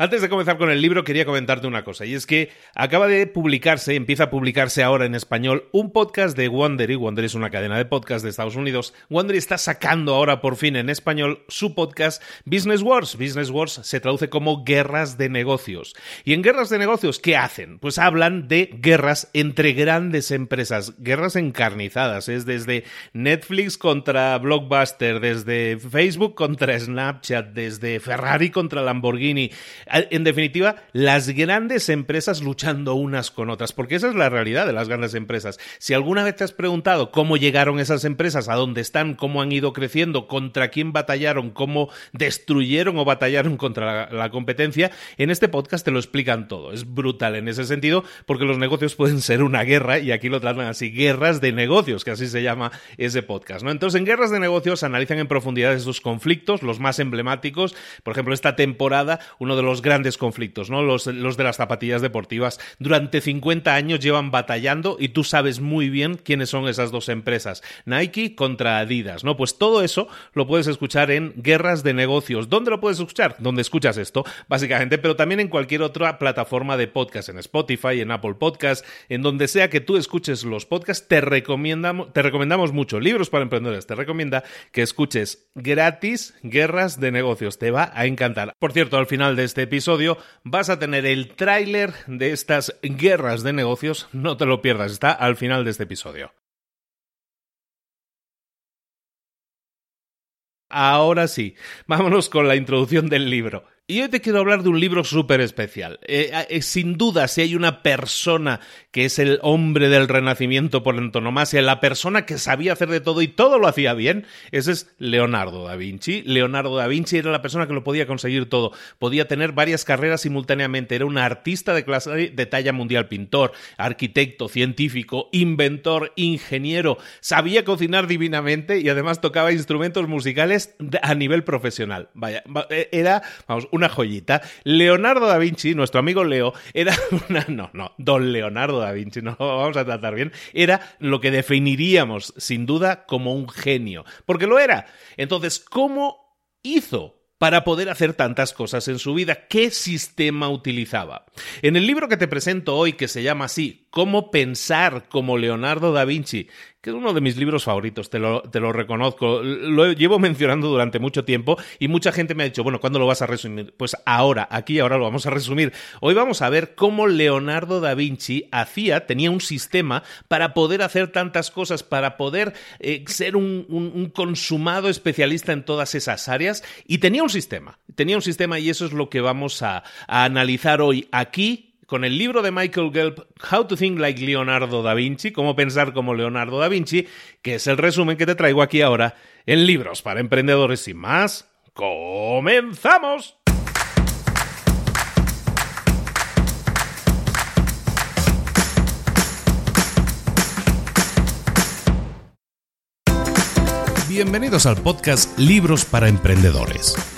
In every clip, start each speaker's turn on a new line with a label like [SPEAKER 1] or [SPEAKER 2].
[SPEAKER 1] Antes de comenzar con el libro, quería comentarte una cosa, y es que acaba de publicarse, empieza a publicarse ahora en español, un podcast de Wondery. Wondery es una cadena de podcast de Estados Unidos. Wondery está sacando ahora por fin en español su podcast Business Wars. Business Wars se traduce como guerras de negocios. Y en guerras de negocios, ¿qué hacen? Pues hablan de guerras entre grandes empresas, guerras encarnizadas. Es desde Netflix contra Blockbuster, desde Facebook contra Snapchat, desde Ferrari contra Lamborghini en definitiva, las grandes empresas luchando unas con otras, porque esa es la realidad de las grandes empresas. Si alguna vez te has preguntado cómo llegaron esas empresas, a dónde están, cómo han ido creciendo, contra quién batallaron, cómo destruyeron o batallaron contra la, competencia, en este podcast te lo explican todo. Es brutal en ese sentido, porque los negocios pueden ser una guerra, y aquí lo tratan así, guerras de negocios, que así se llama ese podcast. Entonces, en guerras de negocios analizan en profundidad esos conflictos, los más emblemáticos. Por ejemplo, esta temporada, uno de los grandes conflictos, ¿no? Los, los de las zapatillas deportivas. Durante 50 años llevan batallando y tú sabes muy bien quiénes son esas dos empresas. Nike contra Adidas, ¿no? Pues todo eso lo puedes escuchar en Guerras de Negocios. ¿Dónde lo puedes escuchar? Donde escuchas esto, básicamente, pero también en cualquier otra plataforma de podcast, en Spotify, en Apple Podcast, en donde sea que tú escuches los podcasts, te recomendamos, te recomendamos mucho. Libros para emprendedores, te recomienda que escuches gratis Guerras de Negocios. Te va a encantar. Por cierto, al final de este episodio vas a tener el tráiler de estas guerras de negocios. No te lo pierdas, está al final de este episodio. Ahora sí, vámonos con la introducción del libro. Y hoy te quiero hablar de un libro súper especial. Eh, eh, sin duda, si hay una persona que es el hombre del renacimiento por antonomasia, la persona que sabía hacer de todo y todo lo hacía bien, ese es Leonardo da Vinci. Leonardo da Vinci era la persona que lo podía conseguir todo. Podía tener varias carreras simultáneamente. Era un artista de clase de talla mundial, pintor, arquitecto, científico, inventor, ingeniero. Sabía cocinar divinamente y además tocaba instrumentos musicales a nivel profesional. Vaya, eh, era, vamos, una joyita. Leonardo da Vinci, nuestro amigo Leo, era una. No, no, don Leonardo da Vinci, no vamos a tratar bien. Era lo que definiríamos, sin duda, como un genio. Porque lo era. Entonces, ¿cómo hizo para poder hacer tantas cosas en su vida. ¿Qué sistema utilizaba? En el libro que te presento hoy, que se llama así, Cómo pensar como Leonardo da Vinci, que es uno de mis libros favoritos, te lo, te lo reconozco. Lo llevo mencionando durante mucho tiempo y mucha gente me ha dicho, bueno, ¿cuándo lo vas a resumir? Pues ahora, aquí ahora lo vamos a resumir. Hoy vamos a ver cómo Leonardo da Vinci hacía, tenía un sistema para poder hacer tantas cosas, para poder eh, ser un, consumado especialista en todas esas áreas y tenía un sistema, tenía un sistema y eso es lo que vamos a analizar hoy aquí con el libro de Michael Gelb, How to Think Like Leonardo da Vinci, cómo pensar como Leonardo da Vinci, que es el resumen que te traigo aquí ahora en Libros para Emprendedores. Sin más, ¡comenzamos!
[SPEAKER 2] Bienvenidos al podcast Libros para Emprendedores.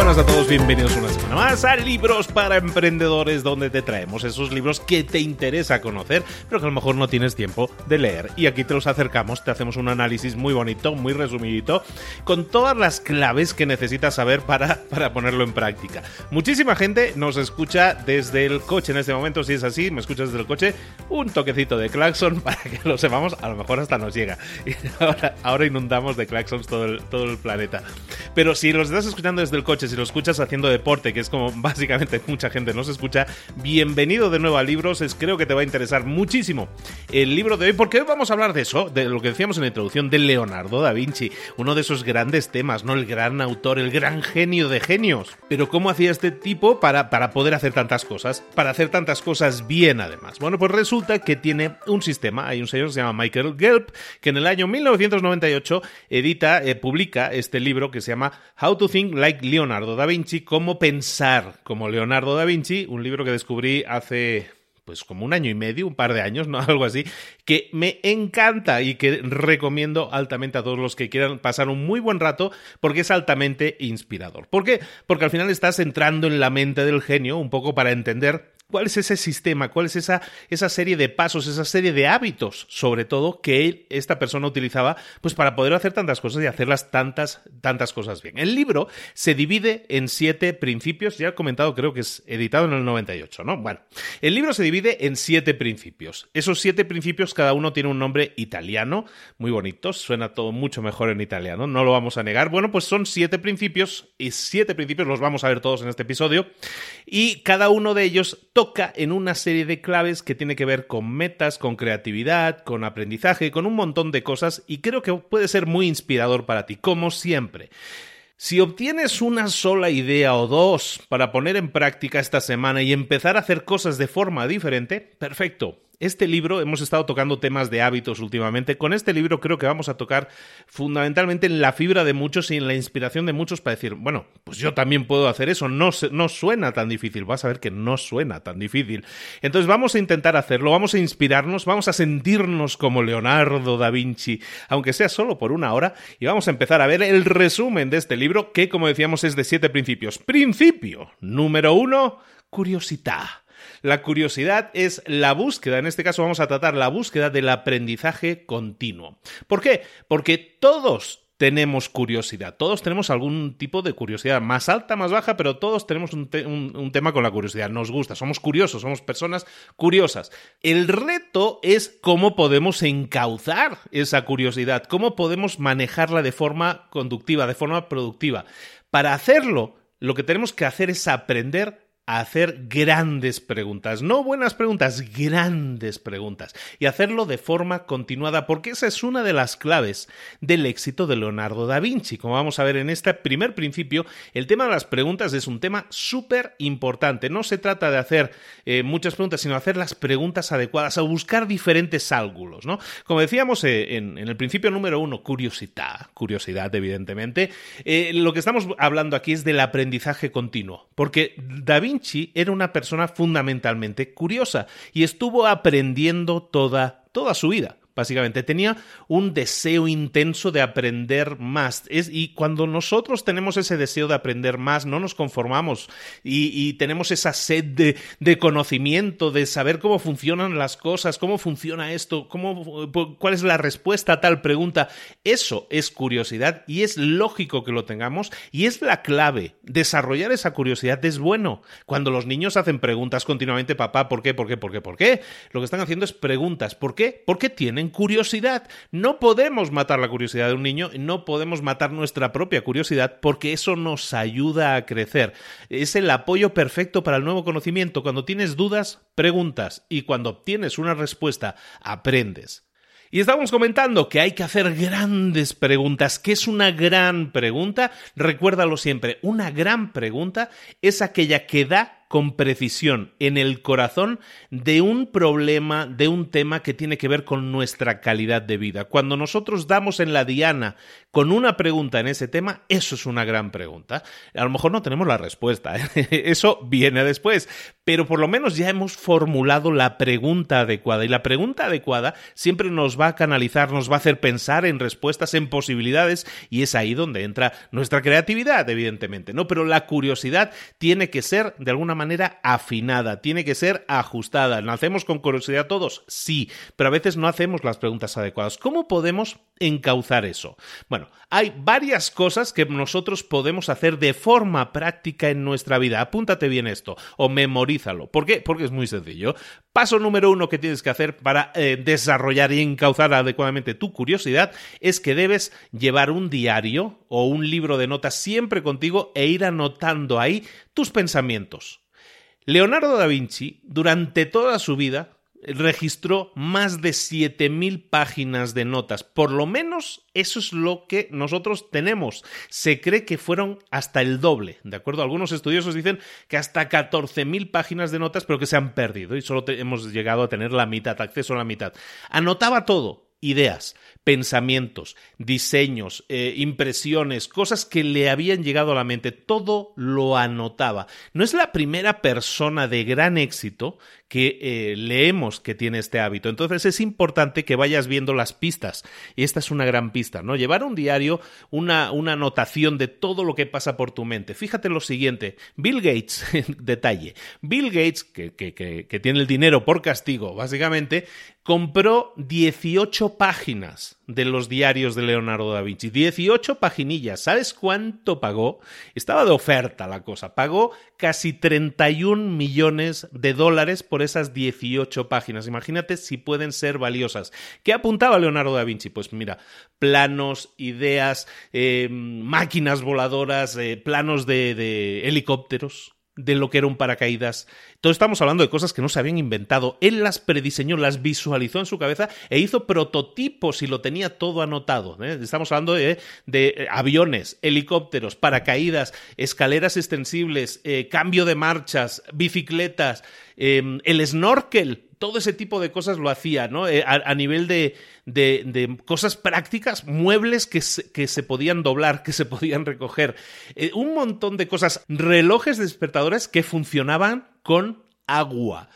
[SPEAKER 1] Buenas a todos, bienvenidos una semana más a Libros para Emprendedores, donde te traemos esos libros que te interesa conocer, pero que a lo mejor no tienes tiempo de leer. Y aquí te los acercamos, te hacemos un análisis muy bonito, muy resumidito, con todas las claves que necesitas saber para, para ponerlo en práctica. Muchísima gente nos escucha desde el coche en este momento, si es así, me escuchas desde el coche, un toquecito de claxon para que lo sepamos, a lo mejor hasta nos llega. Y ahora, inundamos de claxons todo todo el planeta. Pero si los estás escuchando desde el coche, si lo escuchas haciendo deporte, que es como básicamente mucha gente nos escucha, bienvenido de nuevo a Libros, es, creo que te va a interesar muchísimo el libro de hoy, porque hoy vamos a hablar de eso, de lo que decíamos en la introducción de Leonardo da Vinci, uno de esos grandes temas, ¿no? El gran autor, el gran genio de genios. Pero ¿cómo hacía este tipo para, para poder hacer tantas cosas? Para hacer tantas cosas bien, además. Bueno, pues resulta que tiene un sistema, hay un señor que se llama Michael Gelb, que en el año 1998 edita, eh, publica este libro que se llama How to Think Like Leonardo Leonardo da Vinci, Cómo pensar como Leonardo da Vinci, un libro que descubrí hace pues como un año y medio, un par de años, ¿no? Algo así, que me encanta y que recomiendo altamente a todos los que quieran pasar un muy buen rato porque es altamente inspirador. ¿Por qué? Porque al final estás entrando en la mente del genio un poco para entender ¿Cuál es ese sistema? ¿Cuál es esa, esa serie de pasos, esa serie de hábitos, sobre todo, que esta persona utilizaba pues para poder hacer tantas cosas y hacerlas tantas, tantas cosas bien? El libro se divide en siete principios, ya he comentado, creo que es editado en el 98, ¿no? Bueno, el libro se divide en siete principios. Esos siete principios, cada uno tiene un nombre italiano, muy bonito, suena todo mucho mejor en italiano, no lo vamos a negar. Bueno, pues son siete principios y siete principios los vamos a ver todos en este episodio y cada uno de ellos toca en una serie de claves que tiene que ver con metas, con creatividad, con aprendizaje, con un montón de cosas y creo que puede ser muy inspirador para ti, como siempre. Si obtienes una sola idea o dos para poner en práctica esta semana y empezar a hacer cosas de forma diferente, perfecto. Este libro, hemos estado tocando temas de hábitos últimamente. Con este libro creo que vamos a tocar fundamentalmente en la fibra de muchos y en la inspiración de muchos para decir, bueno, pues yo también puedo hacer eso. No, no suena tan difícil. Vas a ver que no suena tan difícil. Entonces vamos a intentar hacerlo, vamos a inspirarnos, vamos a sentirnos como Leonardo da Vinci, aunque sea solo por una hora, y vamos a empezar a ver el resumen de este libro que, como decíamos, es de siete principios. Principio número uno, curiosidad. La curiosidad es la búsqueda, en este caso vamos a tratar la búsqueda del aprendizaje continuo. ¿Por qué? Porque todos tenemos curiosidad. Todos tenemos algún tipo de curiosidad, más alta, más baja, pero todos tenemos un, tema con la curiosidad. Nos gusta, somos curiosos, somos personas curiosas. El reto es cómo podemos encauzar esa curiosidad, cómo podemos manejarla de forma conductiva, de forma productiva. Para hacerlo, lo que tenemos que hacer es aprender hacer grandes preguntas, no buenas preguntas, grandes preguntas, y hacerlo de forma continuada, porque esa es una de las claves del éxito de Leonardo da Vinci. Como vamos a ver en este primer principio, el tema de las preguntas es un tema súper importante. No se trata de hacer eh, muchas preguntas, sino hacer las preguntas adecuadas, a buscar diferentes ángulos, ¿no? Como decíamos eh, en, el principio número uno, curiosidad, curiosidad, evidentemente. Eh, lo que estamos hablando aquí es del aprendizaje continuo, porque Da Vinci era una persona fundamentalmente curiosa y estuvo aprendiendo toda, toda su vida básicamente. Tenía un deseo intenso de aprender más. y cuando nosotros tenemos ese deseo de aprender más, no nos conformamos y, tenemos esa sed de, conocimiento, de saber cómo funcionan las cosas, cómo funciona esto, cómo, cuál es la respuesta a tal pregunta. Eso es curiosidad y es lógico que lo tengamos y es la clave. Desarrollar esa curiosidad es bueno. Cuando los niños hacen preguntas continuamente, papá, ¿por qué? ¿Por qué? ¿Por qué? ¿Por qué? Lo que están haciendo es preguntas. ¿Por qué? Porque tienen curiosidad. No podemos matar la curiosidad de un niño, no podemos matar nuestra propia curiosidad porque eso nos ayuda a crecer. Es el apoyo perfecto para el nuevo conocimiento. Cuando tienes dudas, preguntas y cuando obtienes una respuesta, aprendes. Y estábamos comentando que hay que hacer grandes preguntas. ¿Qué es una gran pregunta? Recuérdalo siempre, una gran pregunta es aquella que da con precisión en el corazón de un problema, de un tema que tiene que ver con nuestra calidad de vida. Cuando nosotros damos en la diana con una pregunta en ese tema, eso es una gran pregunta. A lo mejor no tenemos la respuesta, ¿eh? eso viene después, pero por lo menos ya hemos formulado la pregunta adecuada y la pregunta adecuada siempre nos va a canalizar, nos va a hacer pensar en respuestas, en posibilidades y es ahí donde entra nuestra creatividad, evidentemente, ¿no? Pero la curiosidad tiene que ser de alguna manera afinada, tiene que ser ajustada. ¿Nacemos con curiosidad todos? Sí, pero a veces no hacemos las preguntas adecuadas. ¿Cómo podemos encauzar eso? Bueno, hay varias cosas que nosotros podemos hacer de forma práctica en nuestra vida. Apúntate bien esto o memorízalo. ¿Por qué? Porque es muy sencillo. Paso número uno que tienes que hacer para eh, desarrollar y encauzar adecuadamente tu curiosidad es que debes llevar un diario o un libro de notas siempre contigo e ir anotando ahí tus pensamientos. Leonardo da Vinci, durante toda su vida, registró más de 7.000 páginas de notas. Por lo menos eso es lo que nosotros tenemos. Se cree que fueron hasta el doble, ¿de acuerdo? Algunos estudiosos dicen que hasta 14.000 páginas de notas, pero que se han perdido y solo hemos llegado a tener la mitad, acceso a la mitad. Anotaba todo, ideas, pensamientos, diseños, eh, impresiones, cosas que le habían llegado a la mente, todo lo anotaba. No es la primera persona de gran éxito que eh, leemos que tiene este hábito. Entonces es importante que vayas viendo las pistas. Y esta es una gran pista, ¿no? Llevar un diario, una, anotación de todo lo que pasa por tu mente. Fíjate lo siguiente, Bill Gates, detalle, Bill Gates, que tiene el dinero por castigo, básicamente, compró 18 páginas de los diarios de Leonardo da Vinci. 18 paginillas. ¿Sabes cuánto pagó? Estaba de oferta la cosa. Pagó casi 31 millones de dólares por esas 18 páginas. Imagínate si pueden ser valiosas. ¿Qué apuntaba Leonardo da Vinci? Pues mira, planos, ideas, eh, máquinas voladoras, eh, planos de helicópteros de lo que era un paracaídas. Todos estamos hablando de cosas que no se habían inventado. Él las prediseñó, las visualizó en su cabeza e hizo prototipos y lo tenía todo anotado. ¿eh? Estamos hablando de, eh, aviones, helicópteros, paracaídas, escaleras extensibles, eh, cambio de marchas, bicicletas, el snorkel todo ese tipo de cosas lo hacía, ¿no? Eh, a, nivel de, de, cosas prácticas, muebles que se, que se podían doblar, que se podían recoger, eh, un montón de cosas, relojes despertadores que funcionaban con agua.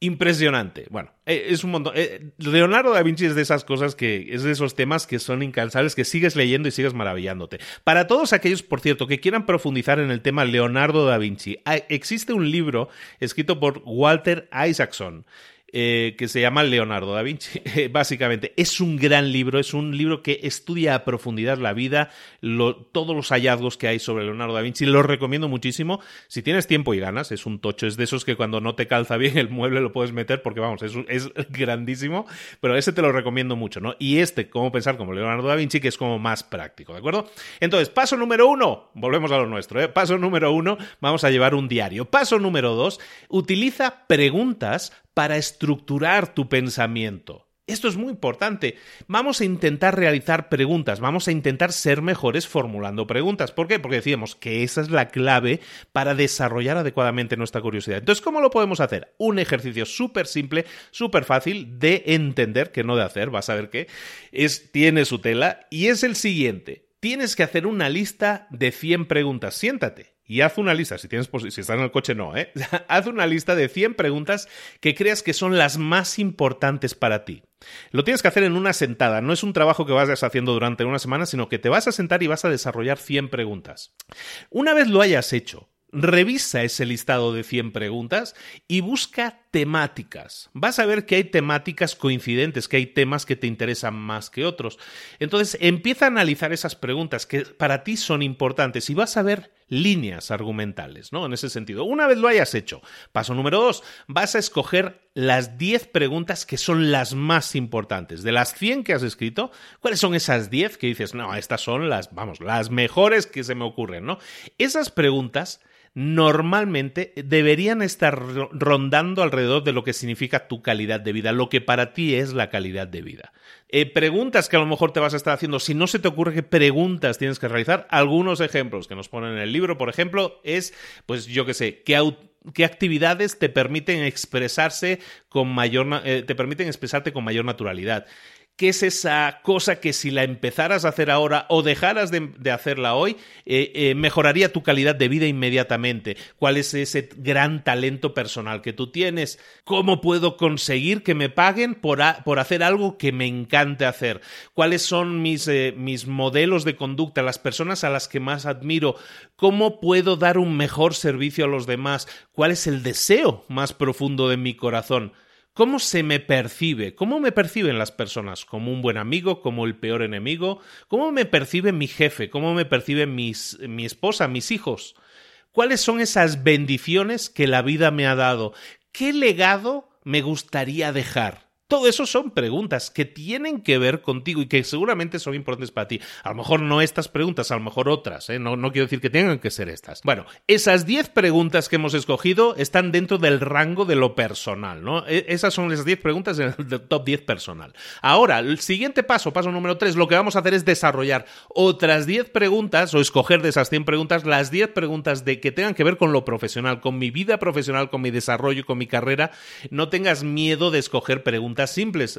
[SPEAKER 1] Impresionante. Bueno, eh, es un montón. Leonardo da Vinci es de esas cosas que es de esos temas que son incansables, que sigues leyendo y sigues maravillándote. Para todos aquellos, por cierto, que quieran profundizar en el tema Leonardo da Vinci, existe un libro escrito por Walter Isaacson eh, que se llama Leonardo da Vinci. Básicamente, es un gran libro, es un libro que estudia a profundidad la vida, todos los hallazgos que hay sobre Leonardo da Vinci. Lo recomiendo muchísimo. Si tienes tiempo y ganas, es un tocho, es de esos que cuando no te calza bien el mueble lo puedes meter porque, vamos, es, grandísimo, pero ese te lo recomiendo mucho, ¿no? Y este, cómo pensar como Leonardo da Vinci, que es como más práctico, ¿de acuerdo? Entonces, paso número uno, volvemos a lo nuestro, ¿eh? Paso número uno, vamos a llevar un diario. Paso número dos, utiliza preguntas para estructurar tu pensamiento. Esto es muy importante. Vamos a intentar realizar preguntas, vamos a intentar ser mejores formulando preguntas. ¿Por qué? Porque decíamos que esa es la clave para desarrollar adecuadamente nuestra curiosidad. Entonces, ¿cómo lo podemos hacer? Un ejercicio súper simple, súper fácil de entender, que no de hacer, vas a ver qué, es, tiene su tela, y es el siguiente. Tienes que hacer una lista de 100 preguntas. Siéntate y haz una lista, si, tienes, si estás en el coche no, ¿eh? haz una lista de 100 preguntas que creas que son las más importantes para ti. Lo tienes que hacer en una sentada, no es un trabajo que vas haciendo durante una semana, sino que te vas a sentar y vas a desarrollar 100 preguntas. Una vez lo hayas hecho, Revisa ese listado de 100 preguntas y busca temáticas. Vas a ver que hay temáticas coincidentes, que hay temas que te interesan más que otros. Entonces, empieza a analizar esas preguntas que para ti son importantes y vas a ver líneas argumentales, ¿no? En ese sentido. Una vez lo hayas hecho, paso número dos, vas a escoger las 10 preguntas que son las más importantes. De las 100 que has escrito, ¿cuáles son esas 10 que dices, no, estas son las, vamos, las mejores que se me ocurren, ¿no? Esas preguntas normalmente deberían estar rondando alrededor de lo que significa tu calidad de vida, lo que para ti es la calidad de vida. Eh, preguntas que a lo mejor te vas a estar haciendo, si no se te ocurre qué preguntas tienes que realizar, algunos ejemplos que nos ponen en el libro, por ejemplo, es, pues yo qué sé, qué actividades te permiten expresarse con mayor eh, te permiten expresarte con mayor naturalidad ¿Qué es esa cosa que si la empezaras a hacer ahora o dejaras de, hacerla hoy, eh, eh, mejoraría tu calidad de vida inmediatamente? ¿Cuál es ese gran talento personal que tú tienes? ¿Cómo puedo conseguir que me paguen por, por hacer algo que me encante hacer? ¿Cuáles son mis, eh, mis modelos de conducta, las personas a las que más admiro? ¿Cómo puedo dar un mejor servicio a los demás? ¿Cuál es el deseo más profundo de mi corazón? ¿Cómo se me percibe? ¿Cómo me perciben las personas? ¿Como un buen amigo? ¿Como el peor enemigo? ¿Cómo me percibe mi jefe? ¿Cómo me percibe mi esposa, mis hijos? ¿Cuáles son esas bendiciones que la vida me ha dado? ¿Qué legado me gustaría dejar? Todo eso son preguntas que tienen que ver contigo y que seguramente son importantes para ti. A lo mejor no estas preguntas, a lo mejor otras, ¿eh? no, no quiero decir que tengan que ser estas. Bueno, esas 10 preguntas que hemos escogido están dentro del rango de lo personal, ¿no? E, esas son las 10 preguntas del top 10 personal. Ahora, el siguiente paso, paso número 3, lo que vamos a hacer es desarrollar otras 10 preguntas o escoger de esas 100 preguntas las 10 preguntas de que tengan que ver con lo profesional, con mi vida profesional, con mi desarrollo, con mi carrera. No tengas miedo de escoger preguntas simples.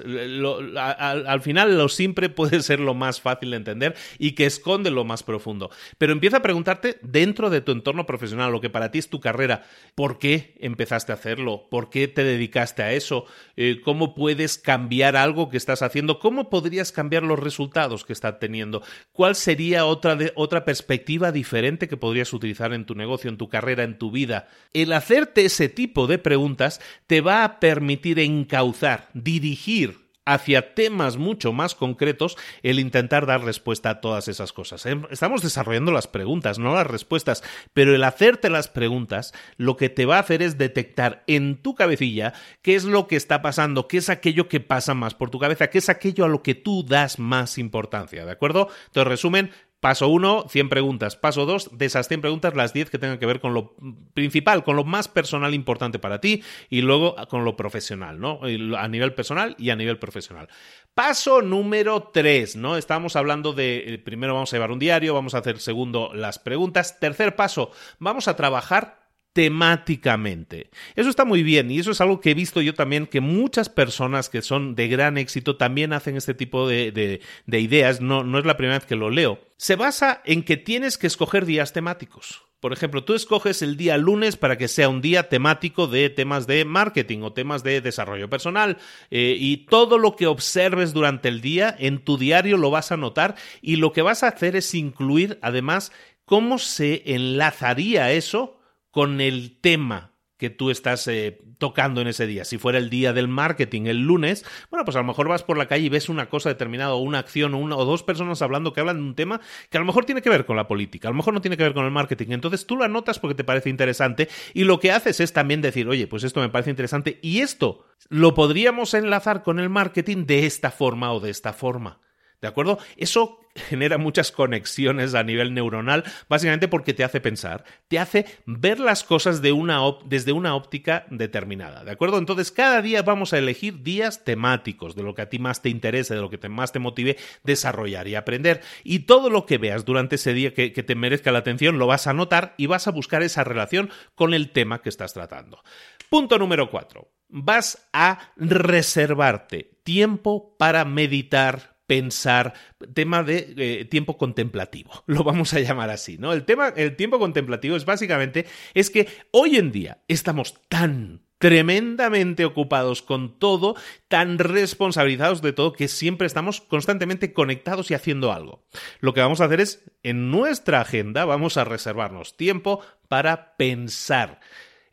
[SPEAKER 1] al, final lo simple puede ser lo más fácil de entender y que esconde lo más profundo. Pero empieza a preguntarte dentro de tu entorno profesional, lo que para ti es tu carrera, ¿por qué empezaste a hacerlo? ¿Por qué te dedicaste a eso? Eh, ¿Cómo puedes cambiar algo que estás haciendo? ¿Cómo podrías cambiar los resultados que estás teniendo? ¿Cuál sería otra, otra perspectiva diferente que podrías utilizar en tu negocio, en tu carrera, en tu vida? El hacerte ese tipo de preguntas te va a permitir encauzar, dirigir hacia temas mucho más concretos el intentar dar respuesta a todas esas cosas. Em, estamos desarrollando las preguntas, no las respuestas, pero el hacerte las preguntas lo que te va a hacer es detectar en tu cabecilla qué es lo que está pasando, qué es aquello que pasa más por tu cabeza, qué es aquello a lo que tú das más importancia, ¿de acuerdo? Entonces, resumen, Paso 1, 100 preguntas. Paso 2, de esas 100 preguntas, las 10 que tengan que ver con lo principal, con lo más personal importante para ti y luego con lo profesional, ¿no? A nivel personal y a nivel profesional. Paso número 3, ¿no? Estamos hablando de, eh, primero vamos a llevar un diario, vamos a hacer segundo las preguntas. Tercer paso, vamos a trabajar temáticamente. Eso está muy bien y eso es algo que he visto yo también que muchas personas que son de gran éxito también hacen este tipo de, ideas, no, no es la primera vez que lo leo. Se basa en que tienes que escoger días temáticos. Por ejemplo, tú escoges el día lunes para que sea un día temático de temas de marketing o temas de desarrollo personal eh, y todo lo que observes durante el día en tu diario lo vas a notar y lo que vas a hacer es incluir además cómo se enlazaría eso con el tema que tú estás eh, tocando en ese día. Si fuera el día del marketing, el lunes, bueno, pues a lo mejor vas por la calle y ves una cosa determinada o una acción o una o dos personas hablando que hablan de un tema que a lo mejor tiene que ver con la política, a lo mejor no tiene que ver con el marketing. Entonces tú lo anotas porque te parece interesante y lo que haces es también decir, oye, pues esto me parece interesante y esto lo podríamos enlazar con el marketing de esta forma o de esta forma. ¿De acuerdo? Eso genera muchas conexiones a nivel neuronal, básicamente porque te hace pensar, te hace ver las cosas de una desde una óptica determinada, ¿de acuerdo? Entonces, cada día vamos a elegir días temáticos, de lo que a ti más te interese, de lo que te, más te motive desarrollar y aprender. Y todo lo que veas durante ese día que, que te merezca la atención, lo vas a notar y vas a buscar esa relación con el tema que estás tratando. Punto número cuatro. Vas a reservarte tiempo para meditar, pensar, tema de eh, tiempo contemplativo, lo vamos a llamar así, ¿no? El tema, el tiempo contemplativo es básicamente, es que hoy en día estamos tan tremendamente ocupados con todo, tan responsabilizados de todo, que siempre estamos constantemente conectados y haciendo algo. Lo que vamos a hacer es, en nuestra agenda, vamos a reservarnos tiempo para pensar.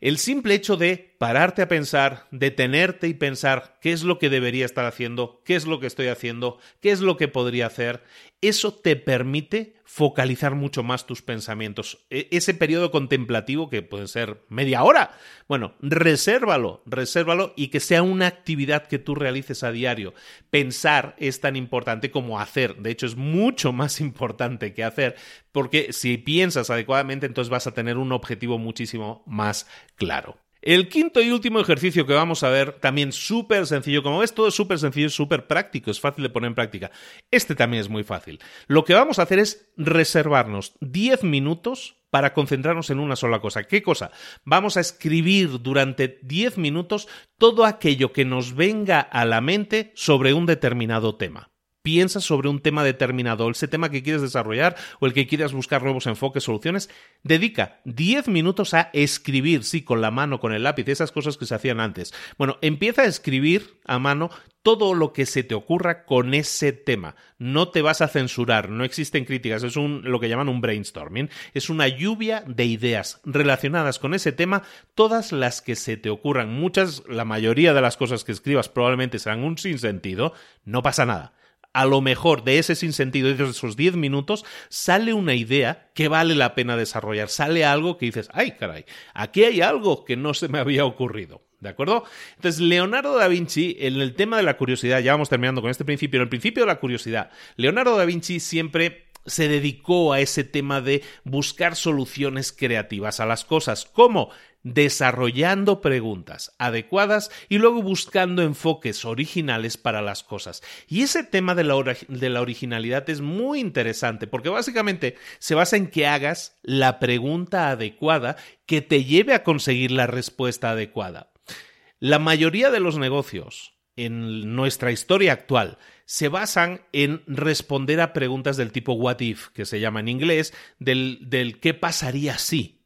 [SPEAKER 1] El simple hecho de pararte a pensar, detenerte y pensar qué es lo que debería estar haciendo, qué es lo que estoy haciendo, qué es lo que podría hacer, eso te permite focalizar mucho más tus pensamientos. E, ese periodo contemplativo, que puede ser media hora, bueno, resérvalo, resérvalo y que sea una actividad que tú realices a diario. Pensar es tan importante como hacer. De hecho, es mucho más importante que hacer, porque si piensas adecuadamente, entonces vas a tener un objetivo muchísimo más claro. El quinto y último ejercicio que vamos a ver, también súper sencillo, como ves, todo es súper sencillo, súper práctico, es fácil de poner en práctica. Este también es muy fácil. Lo que vamos a hacer es reservarnos 10 minutos para concentrarnos en una sola cosa. ¿Qué cosa? Vamos a escribir durante 10 minutos todo aquello que nos venga a la mente sobre un determinado tema piensas sobre un tema determinado, ese tema que quieres desarrollar o el que quieras buscar nuevos enfoques, soluciones, dedica 10 minutos a escribir, sí, con la mano, con el lápiz, esas cosas que se hacían antes. Bueno, empieza a escribir a mano todo lo que se te ocurra con ese tema. No te vas a censurar, no existen críticas, es lo que llaman un brainstorming, es una lluvia de ideas relacionadas con ese tema, todas las que se te ocurran, muchas, la mayoría de las cosas que escribas probablemente serán un sinsentido, no pasa nada a lo mejor de ese sinsentido de esos 10 minutos sale una idea que vale la pena desarrollar, sale algo que dices, ay caray, aquí hay algo que no se me había ocurrido. ¿De acuerdo? Entonces, Leonardo da Vinci, en el tema de la curiosidad, ya vamos terminando con este principio, en el principio de la curiosidad, Leonardo da Vinci siempre se dedicó a ese tema de buscar soluciones creativas a las cosas. ¿Cómo? Desarrollando preguntas adecuadas y luego buscando enfoques originales para las cosas. Y ese tema de la, de la, originalidad es muy interesante porque básicamente se basa en que hagas la pregunta adecuada que te lleve a conseguir la respuesta adecuada. La mayoría de los negocios en nuestra historia actual se basan en responder a preguntas del tipo what if, que se llama en inglés, del, del qué pasaría si.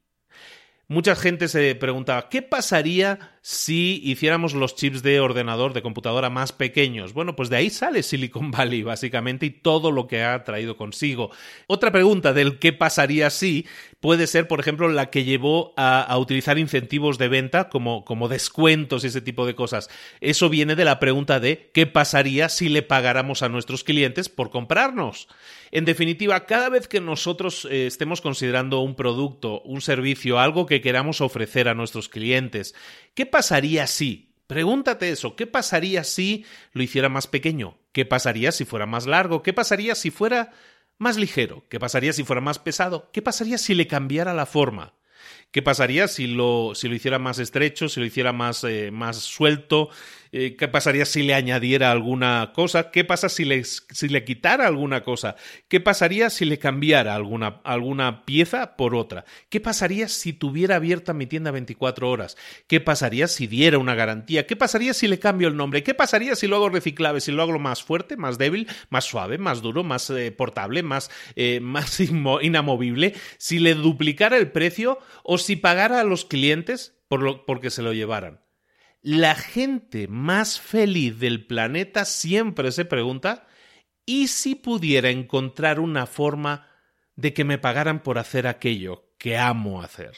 [SPEAKER 1] Mucha gente se preguntaba, ¿qué pasaría si hiciéramos los chips de ordenador, de computadora más pequeños. Bueno, pues de ahí sale Silicon Valley, básicamente, y todo lo que ha traído consigo. Otra pregunta del qué pasaría si puede ser, por ejemplo, la que llevó a, utilizar incentivos de venta como, como descuentos y ese tipo de cosas. Eso viene de la pregunta de qué pasaría si le pagáramos a nuestros clientes por comprarnos. En definitiva, cada vez que nosotros eh, estemos considerando un producto, un servicio, algo que queramos ofrecer a nuestros clientes, ¿Qué pasaría si? Pregúntate eso, ¿qué pasaría si lo hiciera más pequeño? ¿Qué pasaría si fuera más largo? ¿Qué pasaría si fuera más ligero? ¿Qué pasaría si fuera más pesado? ¿Qué pasaría si le cambiara la forma? ¿Qué pasaría si lo, si lo hiciera más estrecho, si lo hiciera más, eh, más suelto, eh, ¿Qué pasaría si le añadiera alguna cosa? ¿Qué pasa si le, si le quitara alguna cosa? ¿Qué pasaría si le cambiara alguna, alguna pieza por otra? ¿Qué pasaría si tuviera abierta mi tienda 24 horas? ¿Qué pasaría si diera una garantía? ¿Qué pasaría si le cambio el nombre? ¿Qué pasaría si lo hago reciclable? Si lo hago más fuerte, más débil, más suave, más duro, más eh, portable, más, eh, más inamovible? Si le duplicara el precio o si pagara a los clientes por lo, porque se lo llevaran la gente más feliz del planeta siempre se pregunta, ¿y si pudiera encontrar una forma de que me pagaran por hacer aquello que amo hacer?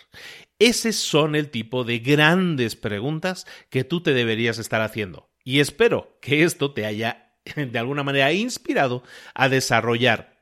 [SPEAKER 1] Ese son el tipo de grandes preguntas que tú te deberías estar haciendo. Y espero que esto te haya de alguna manera inspirado a desarrollar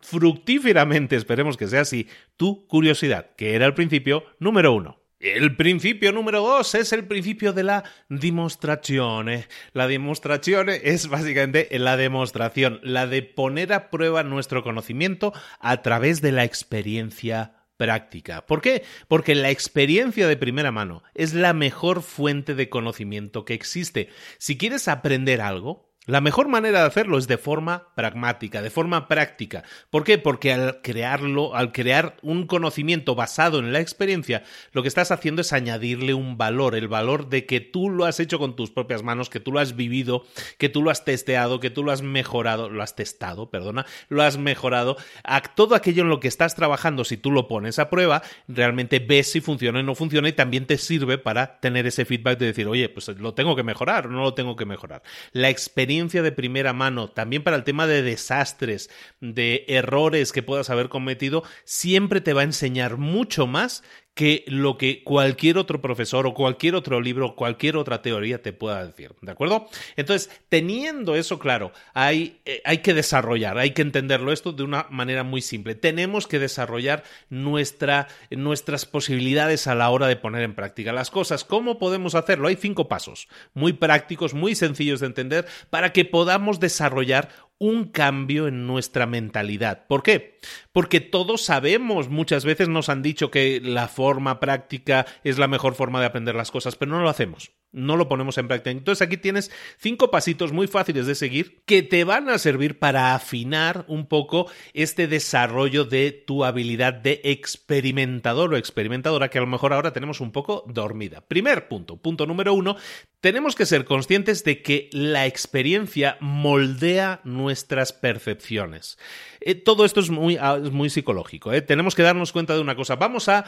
[SPEAKER 1] fructíferamente, esperemos que sea así, tu curiosidad, que era el principio número uno. El principio número dos es el principio de la demostración. La demostración es básicamente la demostración, la de poner a prueba nuestro conocimiento a través de la experiencia práctica. ¿Por qué? Porque la experiencia de primera mano es la mejor fuente de conocimiento que existe. Si quieres aprender algo, la mejor manera de hacerlo es de forma pragmática, de forma práctica. ¿Por qué? Porque al crearlo, al crear un conocimiento basado en la experiencia, lo que estás haciendo es añadirle un valor, el valor de que tú lo has hecho con tus propias manos, que tú lo has vivido, que tú lo has testeado, que tú lo has mejorado, lo has testado, perdona, lo has mejorado. A todo aquello en lo que estás trabajando, si tú lo pones a prueba, realmente ves si funciona o no funciona y también te sirve para tener ese feedback de decir, oye, pues lo tengo que mejorar o no lo tengo que mejorar. La experiencia de primera mano, también para el tema de desastres, de errores que puedas haber cometido, siempre te va a enseñar mucho más que lo que cualquier otro profesor o cualquier otro libro, cualquier otra teoría te pueda decir, ¿de acuerdo? Entonces, teniendo eso claro, hay, eh, hay que desarrollar, hay que entenderlo esto de una manera muy simple. Tenemos que desarrollar nuestra, nuestras posibilidades a la hora de poner en práctica las cosas. ¿Cómo podemos hacerlo? Hay cinco pasos muy prácticos, muy sencillos de entender para que podamos desarrollar un cambio en nuestra mentalidad. ¿Por qué? Porque todos sabemos, muchas veces nos han dicho que la forma práctica es la mejor forma de aprender las cosas, pero no lo hacemos no lo ponemos en práctica. Entonces aquí tienes cinco pasitos muy fáciles de seguir que te van a servir para afinar un poco este desarrollo de tu habilidad de experimentador o experimentadora que a lo mejor ahora tenemos un poco dormida. Primer punto, punto número uno, tenemos que ser conscientes de que la experiencia moldea nuestras percepciones. Eh, todo esto es muy, ah, muy psicológico. ¿eh? Tenemos que darnos cuenta de una cosa. Vamos a,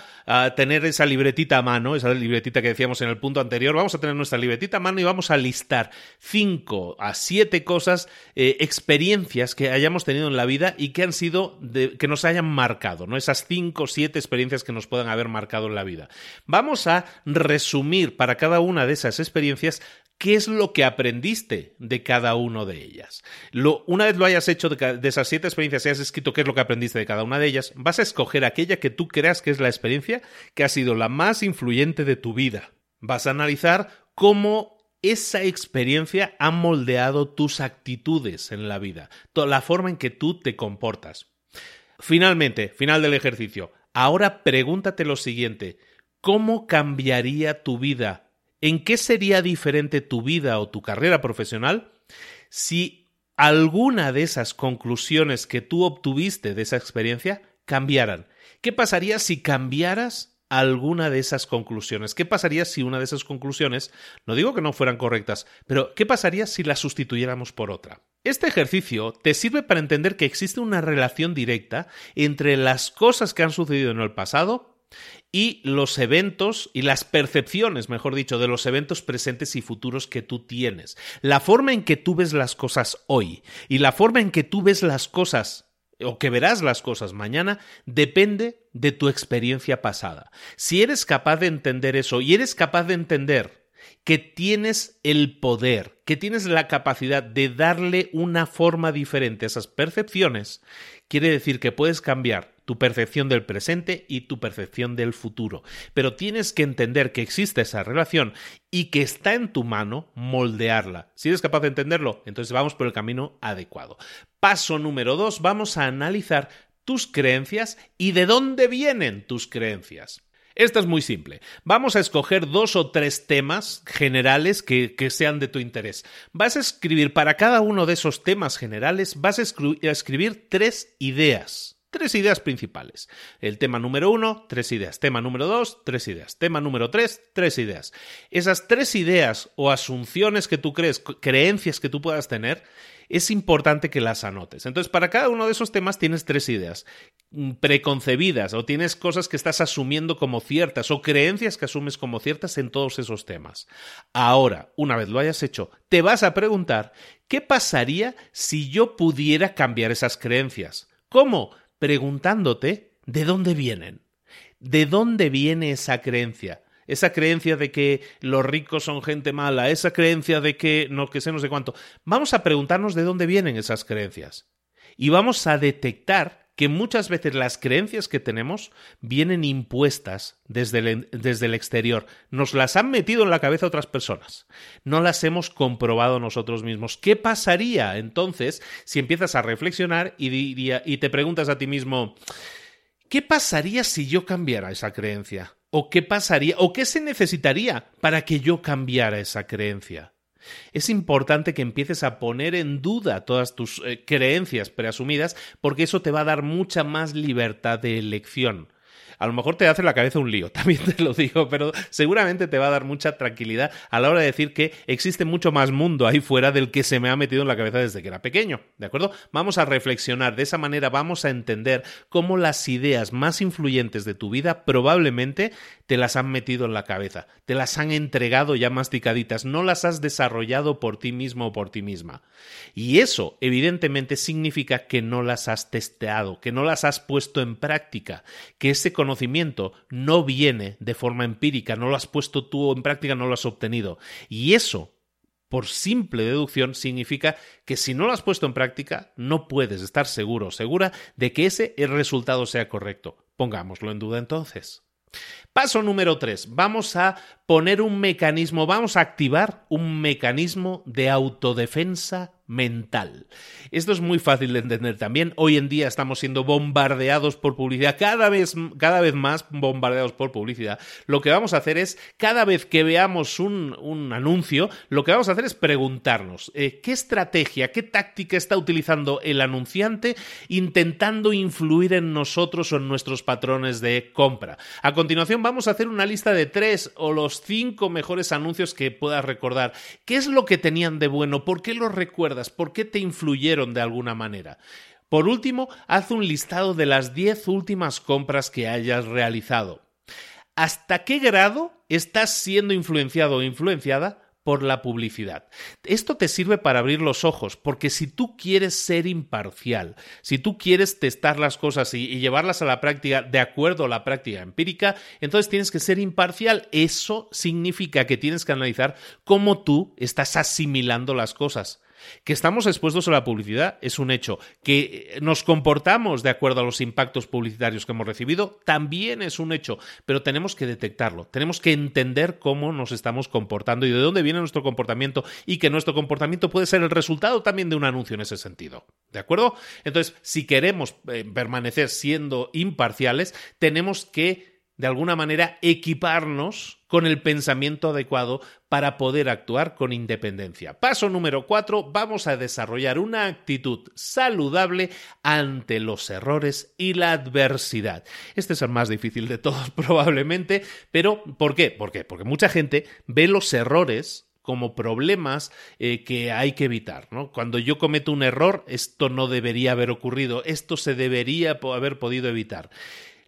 [SPEAKER 1] tener esa libretita a mano, esa libretita que decíamos en el punto anterior. Vamos a tener nuestra libretita a mano y vamos a listar cinco a siete cosas, eh, experiencias que hayamos tenido en la vida y que han sido, que nos hayan marcado, ¿no? Esas cinco o siete experiencias que nos puedan haber marcado en la vida. Vamos a resumir para cada una de esas experiencias qué es lo que aprendiste de cada una de ellas. una vez lo hayas hecho de, de, esas siete experiencias y has escrito qué es lo que aprendiste de cada una de ellas, vas a escoger aquella que tú creas que es la experiencia que ha sido la más influyente de tu vida. Vas a analizar cómo esa experiencia ha moldeado tus actitudes en la vida, la forma en que tú te comportas. Finalmente, final del ejercicio. Ahora pregúntate lo siguiente, ¿cómo cambiaría tu vida ¿En qué sería diferente tu vida o tu carrera profesional si alguna de esas conclusiones que tú obtuviste de esa experiencia cambiaran? ¿Qué pasaría si cambiaras alguna de esas conclusiones? ¿Qué pasaría si una de esas conclusiones, no digo que no fueran correctas, pero qué pasaría si la sustituyéramos por otra? Este ejercicio te sirve para entender que existe una relación directa entre las cosas que han sucedido en el pasado y los eventos y las percepciones, mejor dicho, de los eventos presentes y futuros que tú tienes. La forma en que tú ves las cosas hoy y la forma en que tú ves las cosas o que verás las cosas mañana depende de tu experiencia pasada. Si eres capaz de entender eso y eres capaz de entender que tienes el poder, que tienes la capacidad de darle una forma diferente a esas percepciones, quiere decir que puedes cambiar tu percepción del presente y tu percepción del futuro. Pero tienes que entender que existe esa relación y que está en tu mano moldearla. Si eres capaz de entenderlo, entonces vamos por el camino adecuado. Paso número dos, vamos a analizar tus creencias y de dónde vienen tus creencias. Esto es muy simple. Vamos a escoger dos o tres temas generales que, que, sean de tu interés. Vas a escribir para cada uno de esos temas generales, vas a escribir tres ideas. Tres ideas principales. El tema número uno, tres ideas. Tema número dos, tres ideas. Tema número tres, tres ideas. Esas tres ideas o asunciones que tú crees, creencias que tú puedas tener, es importante que las anotes. Entonces, para cada uno de esos temas tienes tres ideas mm, preconcebidas o tienes cosas que estás asumiendo como ciertas o creencias que asumes como ciertas en todos esos temas. Ahora, una vez lo hayas hecho, te vas a preguntar, ¿qué pasaría si yo pudiera cambiar esas creencias? ¿Cómo? Preguntándote de dónde vienen. ¿De dónde viene esa creencia? Esa creencia de que los ricos son gente mala, esa creencia de que no que sé no sé cuánto. Vamos a preguntarnos de dónde vienen esas creencias. Y vamos a detectar que muchas veces las creencias que tenemos vienen impuestas desde el, desde el, exterior. Nos las han metido en la cabeza otras personas. No las hemos comprobado nosotros mismos. ¿Qué pasaría entonces si empiezas a reflexionar y, y te preguntas a ti mismo, ¿qué pasaría si yo cambiara esa creencia? ¿O qué pasaría? ¿O qué se necesitaría para que yo cambiara esa creencia? Es importante que empieces a poner en duda todas tus eh, creencias preasumidas porque eso te va a dar mucha más libertad de elección a lo mejor te hace la cabeza un lío, también te lo digo, pero seguramente te va a dar mucha tranquilidad a la hora de decir que existe mucho más mundo ahí fuera del que se me ha metido en la cabeza desde que era pequeño, ¿de acuerdo? Vamos a reflexionar, de esa manera vamos a entender cómo las ideas más influyentes de tu vida probablemente te las han metido en la cabeza, te las han entregado ya masticaditas, no las has desarrollado por ti mismo o por ti misma. Y eso, evidentemente, significa que no las has testeado, que no las has puesto en práctica, que ese conocimiento conocimiento no viene de forma empírica, no lo has puesto tú en práctica, no lo has obtenido. Y eso, por simple deducción, significa que si no lo has puesto en práctica, no puedes estar seguro o segura de que ese resultado sea correcto. Pongámoslo en duda entonces. Paso número 3. Vamos a poner un mecanismo, vamos a activar un mecanismo de autodefensa mental. Esto es muy fácil de entender también. Hoy en día estamos siendo bombardeados por publicidad, cada vez, cada vez más bombardeados por publicidad. Lo que vamos a hacer es, cada vez que veamos un, un anuncio, lo que vamos a hacer es preguntarnos eh, qué estrategia, qué táctica está utilizando el anunciante intentando influir en nosotros o en nuestros patrones de compra. A continuación vamos a hacer una lista de tres o los cinco mejores anuncios que puedas recordar. ¿Qué es lo que tenían de bueno? ¿Por qué los recuerdas? ¿Por qué te influyeron de alguna manera? Por último, haz un listado de las 10 últimas compras que hayas realizado. ¿Hasta qué grado estás siendo influenciado o influenciada por la publicidad. Esto te sirve para abrir los ojos, porque si tú quieres ser imparcial, si tú quieres testar las cosas y, y, llevarlas a la práctica de acuerdo a la práctica empírica, entonces tienes que ser imparcial. Eso significa que tienes que analizar cómo tú estás asimilando las cosas. Que estamos expuestos a la publicidad es un hecho. Que nos comportamos de acuerdo a los impactos publicitarios que hemos recibido también es un hecho. Pero tenemos que detectarlo. Tenemos que entender cómo nos estamos comportando y de dónde viene nuestro comportamiento y que nuestro comportamiento puede ser el resultado también de un anuncio en ese sentido. ¿De acuerdo? Entonces, si queremos eh, permanecer siendo imparciales, tenemos que de alguna manera equiparnos con el pensamiento adecuado para poder actuar con independencia. Paso número cuatro, vamos a desarrollar una actitud saludable ante los errores y la adversidad. Este es el más difícil de todos probablemente, pero ¿por qué? ¿Por qué? Porque mucha gente ve los errores como problemas eh, que hay que evitar. ¿no? Cuando yo cometo un error, esto no debería haber ocurrido, esto se debería haber podido evitar.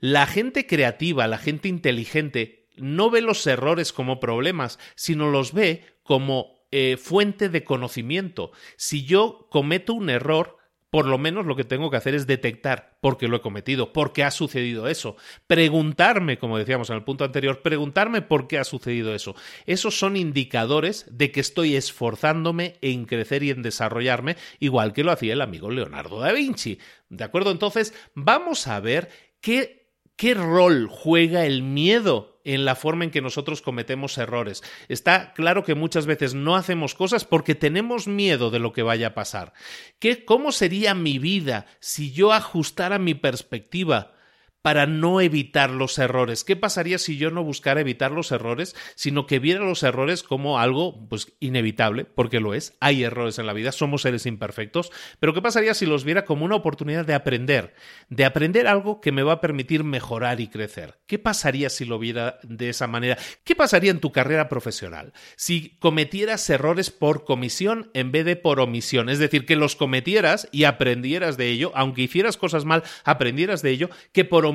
[SPEAKER 1] La gente creativa, la gente inteligente, no ve los errores como problemas, sino los ve como eh, fuente de conocimiento. Si yo cometo un error, por lo menos lo que tengo que hacer es detectar por qué lo he cometido, por qué ha sucedido eso, preguntarme, como decíamos en el punto anterior, preguntarme por qué ha sucedido eso. Esos son indicadores de que estoy esforzándome en crecer y en desarrollarme, igual que lo hacía el amigo Leonardo da Vinci. ¿De acuerdo? Entonces, vamos a ver qué ¿Qué rol juega el miedo en la forma en que nosotros cometemos errores? Está claro que muchas veces no hacemos cosas porque tenemos miedo de lo que vaya a pasar. ¿Qué, ¿Cómo sería mi vida si yo ajustara mi perspectiva para no evitar los errores. ¿Qué pasaría si yo no buscara evitar los errores, sino que viera los errores como algo pues inevitable, porque lo es, hay errores en la vida, somos seres imperfectos, pero qué pasaría si los viera como una oportunidad de aprender, de aprender algo que me va a permitir mejorar y crecer? ¿Qué pasaría si lo viera de esa manera? ¿Qué pasaría en tu carrera profesional si cometieras errores por comisión en vez de por omisión? Es decir, que los cometieras y aprendieras de ello, aunque hicieras cosas mal, aprendieras de ello, que por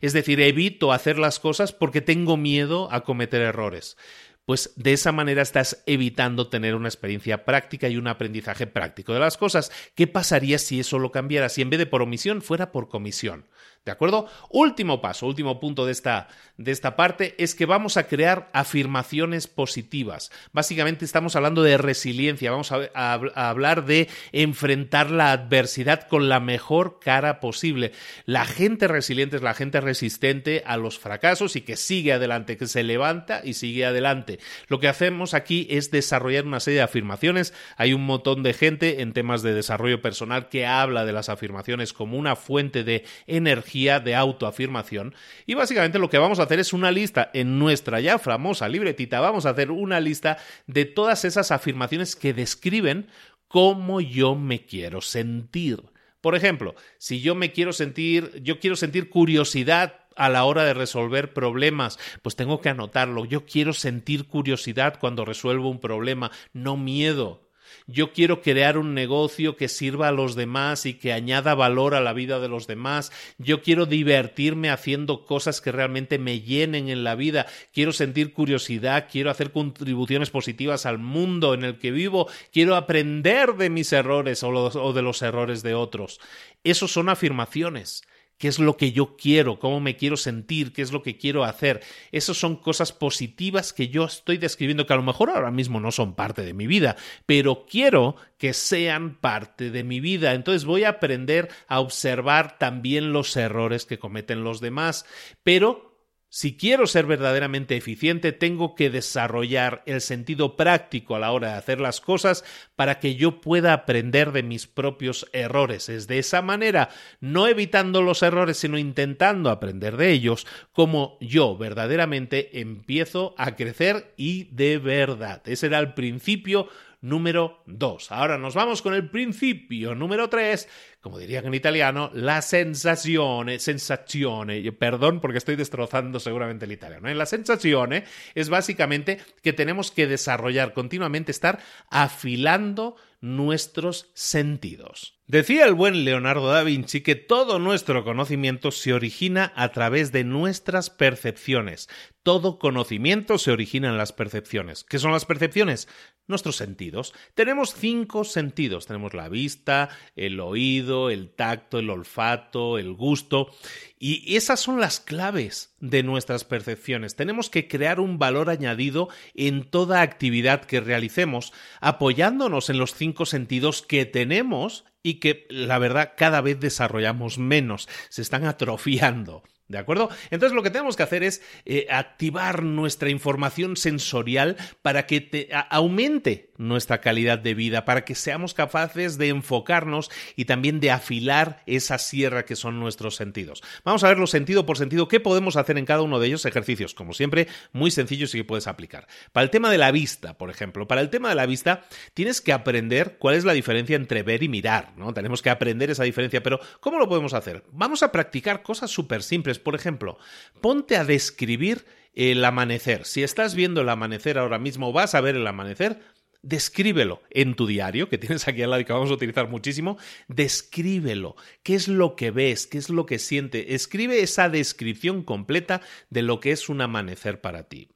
[SPEAKER 1] es decir, evito hacer las cosas porque tengo miedo a cometer errores. Pues de esa manera estás evitando tener una experiencia práctica y un aprendizaje práctico de las cosas. ¿Qué pasaría si eso lo cambiara? Si en vez de por omisión fuera por comisión. ¿De acuerdo? Último paso, último punto de esta, de esta parte es que vamos a crear afirmaciones positivas. Básicamente estamos hablando de resiliencia, vamos a, a, hablar de enfrentar la adversidad con la mejor cara posible. La gente resiliente es la gente resistente a los fracasos y que sigue adelante, que se levanta y sigue adelante. Lo que hacemos aquí es desarrollar una serie de afirmaciones. Hay un montón de gente en temas de desarrollo personal que habla de las afirmaciones como una fuente de energía de autoafirmación. Y básicamente lo que vamos a hacer es una lista en nuestra ya famosa libretita, vamos a hacer una lista de todas esas afirmaciones que describen cómo yo me quiero sentir. Por ejemplo, si yo me quiero sentir, yo quiero sentir curiosidad a la hora de resolver problemas, pues tengo que anotarlo. Yo quiero sentir curiosidad cuando resuelvo un problema, no miedo yo quiero crear un negocio que sirva a los demás y que añada valor a la vida de los demás, yo quiero divertirme haciendo cosas que realmente me llenen en la vida, quiero sentir curiosidad, quiero hacer contribuciones positivas al mundo en el que vivo, quiero aprender de mis errores o, de los errores de otros. Esos son afirmaciones qué es lo que yo quiero, cómo me quiero sentir, qué es lo que quiero hacer. Esas son cosas positivas que yo estoy describiendo que a lo mejor ahora mismo no son parte de mi vida, pero quiero que sean parte de mi vida. Entonces voy a aprender a observar también los errores que cometen los demás, pero si quiero ser verdaderamente eficiente, tengo que desarrollar el sentido práctico a la hora de hacer las cosas para que yo pueda aprender de mis propios errores. Es de esa manera, no evitando los errores, sino intentando aprender de ellos, como yo verdaderamente empiezo a crecer y de verdad. Ese era el principio número 2. Ahora nos vamos con el principio número 3, como dirían en italiano, la sensazione, sensazione, perdón porque estoy destrozando seguramente el italiano. ¿eh? La sensazione es básicamente que tenemos que desarrollar continuamente, estar afilando nuestros sentidos. Decía el buen Leonardo da Vinci que todo nuestro conocimiento se origina a través de nuestras percepciones. Todo conocimiento se origina en las percepciones. ¿Qué son las percepciones? Nuestros sentidos. Tenemos cinco sentidos. Tenemos la vista, el oído, el tacto, el olfato, el gusto. Y esas son las claves de nuestras percepciones. Tenemos que crear un valor añadido en toda actividad que realicemos, apoyándonos en los cinco sentidos que tenemos y que, la verdad, cada vez desarrollamos menos, se están atrofiando. ¿De acuerdo? Entonces lo que tenemos que hacer es eh, activar nuestra información sensorial para que te, aumente nuestra calidad de vida, para que seamos capaces de enfocarnos y también de afilar esa sierra que son nuestros sentidos. Vamos a verlo sentido por sentido, qué podemos hacer en cada uno de ellos, ejercicios, como siempre, muy sencillos y que puedes aplicar. Para el tema de la vista, por ejemplo, para el tema de la vista tienes que aprender cuál es la diferencia entre ver y mirar, ¿no? Tenemos que aprender esa diferencia, pero ¿cómo lo podemos hacer? Vamos a practicar cosas súper simples por ejemplo, ponte a describir el amanecer. Si estás viendo el amanecer ahora mismo, vas a ver el amanecer, descríbelo en tu diario, que tienes aquí al lado y que vamos a utilizar muchísimo, descríbelo. ¿Qué es lo que ves? ¿Qué es lo que sientes? Escribe esa descripción completa de lo que es un amanecer para ti.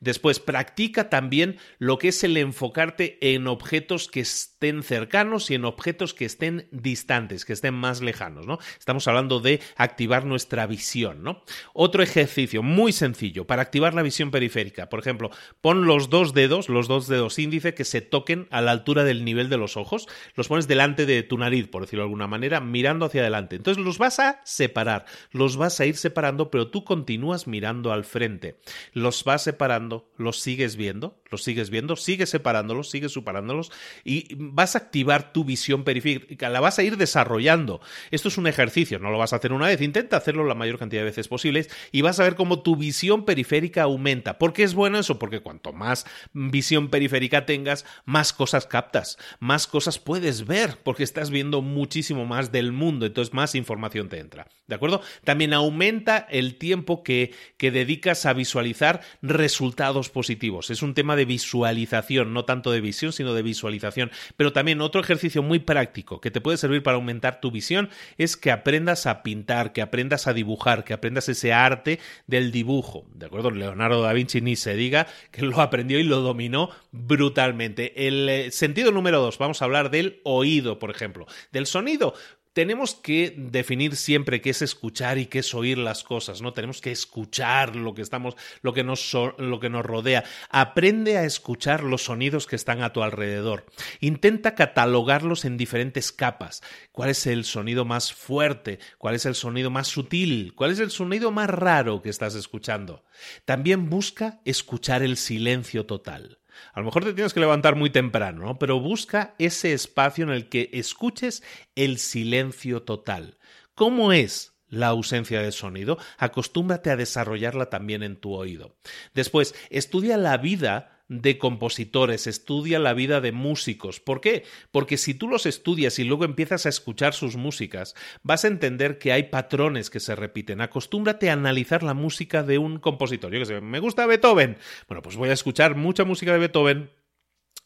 [SPEAKER 1] Después, practica también lo que es el enfocarte en objetos que estén cercanos y en objetos que estén distantes, que estén más lejanos, ¿no? Estamos hablando de activar nuestra visión, ¿no? Otro ejercicio muy sencillo para activar la visión periférica. Por ejemplo, pon los dos dedos, los dos dedos índice que se toquen a la altura del nivel de los ojos, los pones delante de tu nariz, por decirlo de alguna manera, mirando hacia adelante. Entonces los vas a separar, los vas a ir separando, pero tú continúas mirando al frente. Los vas a separando, los sigues viendo, los sigues viendo, sigues separándolos, sigues separándolos y vas a activar tu visión periférica, la vas a ir desarrollando. Esto es un ejercicio, no lo vas a hacer una vez, intenta hacerlo la mayor cantidad de veces posibles y vas a ver cómo tu visión periférica aumenta. ¿Por qué es bueno eso? Porque cuanto más visión periférica tengas, más cosas captas, más cosas puedes ver, porque estás viendo muchísimo más del mundo, entonces más información te entra. ¿De acuerdo? También aumenta el tiempo que, que dedicas a visualizar resultados positivos. Es un tema de visualización, no tanto de visión, sino de visualización. Pero también otro ejercicio muy práctico que te puede servir para aumentar tu visión es que aprendas a pintar, que aprendas a dibujar, que aprendas ese arte del dibujo. ¿De acuerdo? Leonardo da Vinci ni se diga que lo aprendió y lo dominó brutalmente. El eh, sentido número dos, vamos a hablar del oído, por ejemplo. Del sonido tenemos que definir siempre qué es escuchar y qué es oír las cosas, ¿no? Tenemos que escuchar lo que estamos, lo que nos, lo que nos rodea. Aprende a escuchar los sonidos que están a tu alrededor. Intenta catalogarlos en diferentes capas. ¿Cuál es el sonido más fuerte? ¿Cuál es el sonido más sutil? ¿Cuál es el sonido más raro que estás escuchando? También busca escuchar el silencio total. A lo mejor te tienes que levantar muy temprano, ¿no? Pero busca ese espacio en el que escuches el silencio total. ¿Cómo es la ausencia de sonido? Acostúmbrate a desarrollarla también en tu oído. Después, estudia la vida de compositores, estudia la vida de músicos. ¿Por qué? Porque si tú los estudias y luego empiezas a escuchar sus músicas, vas a entender que hay patrones que se repiten. Acostúmbrate a analizar la música de un compositor. Yo que sé, me gusta Beethoven. Bueno, pues voy a escuchar mucha música de Beethoven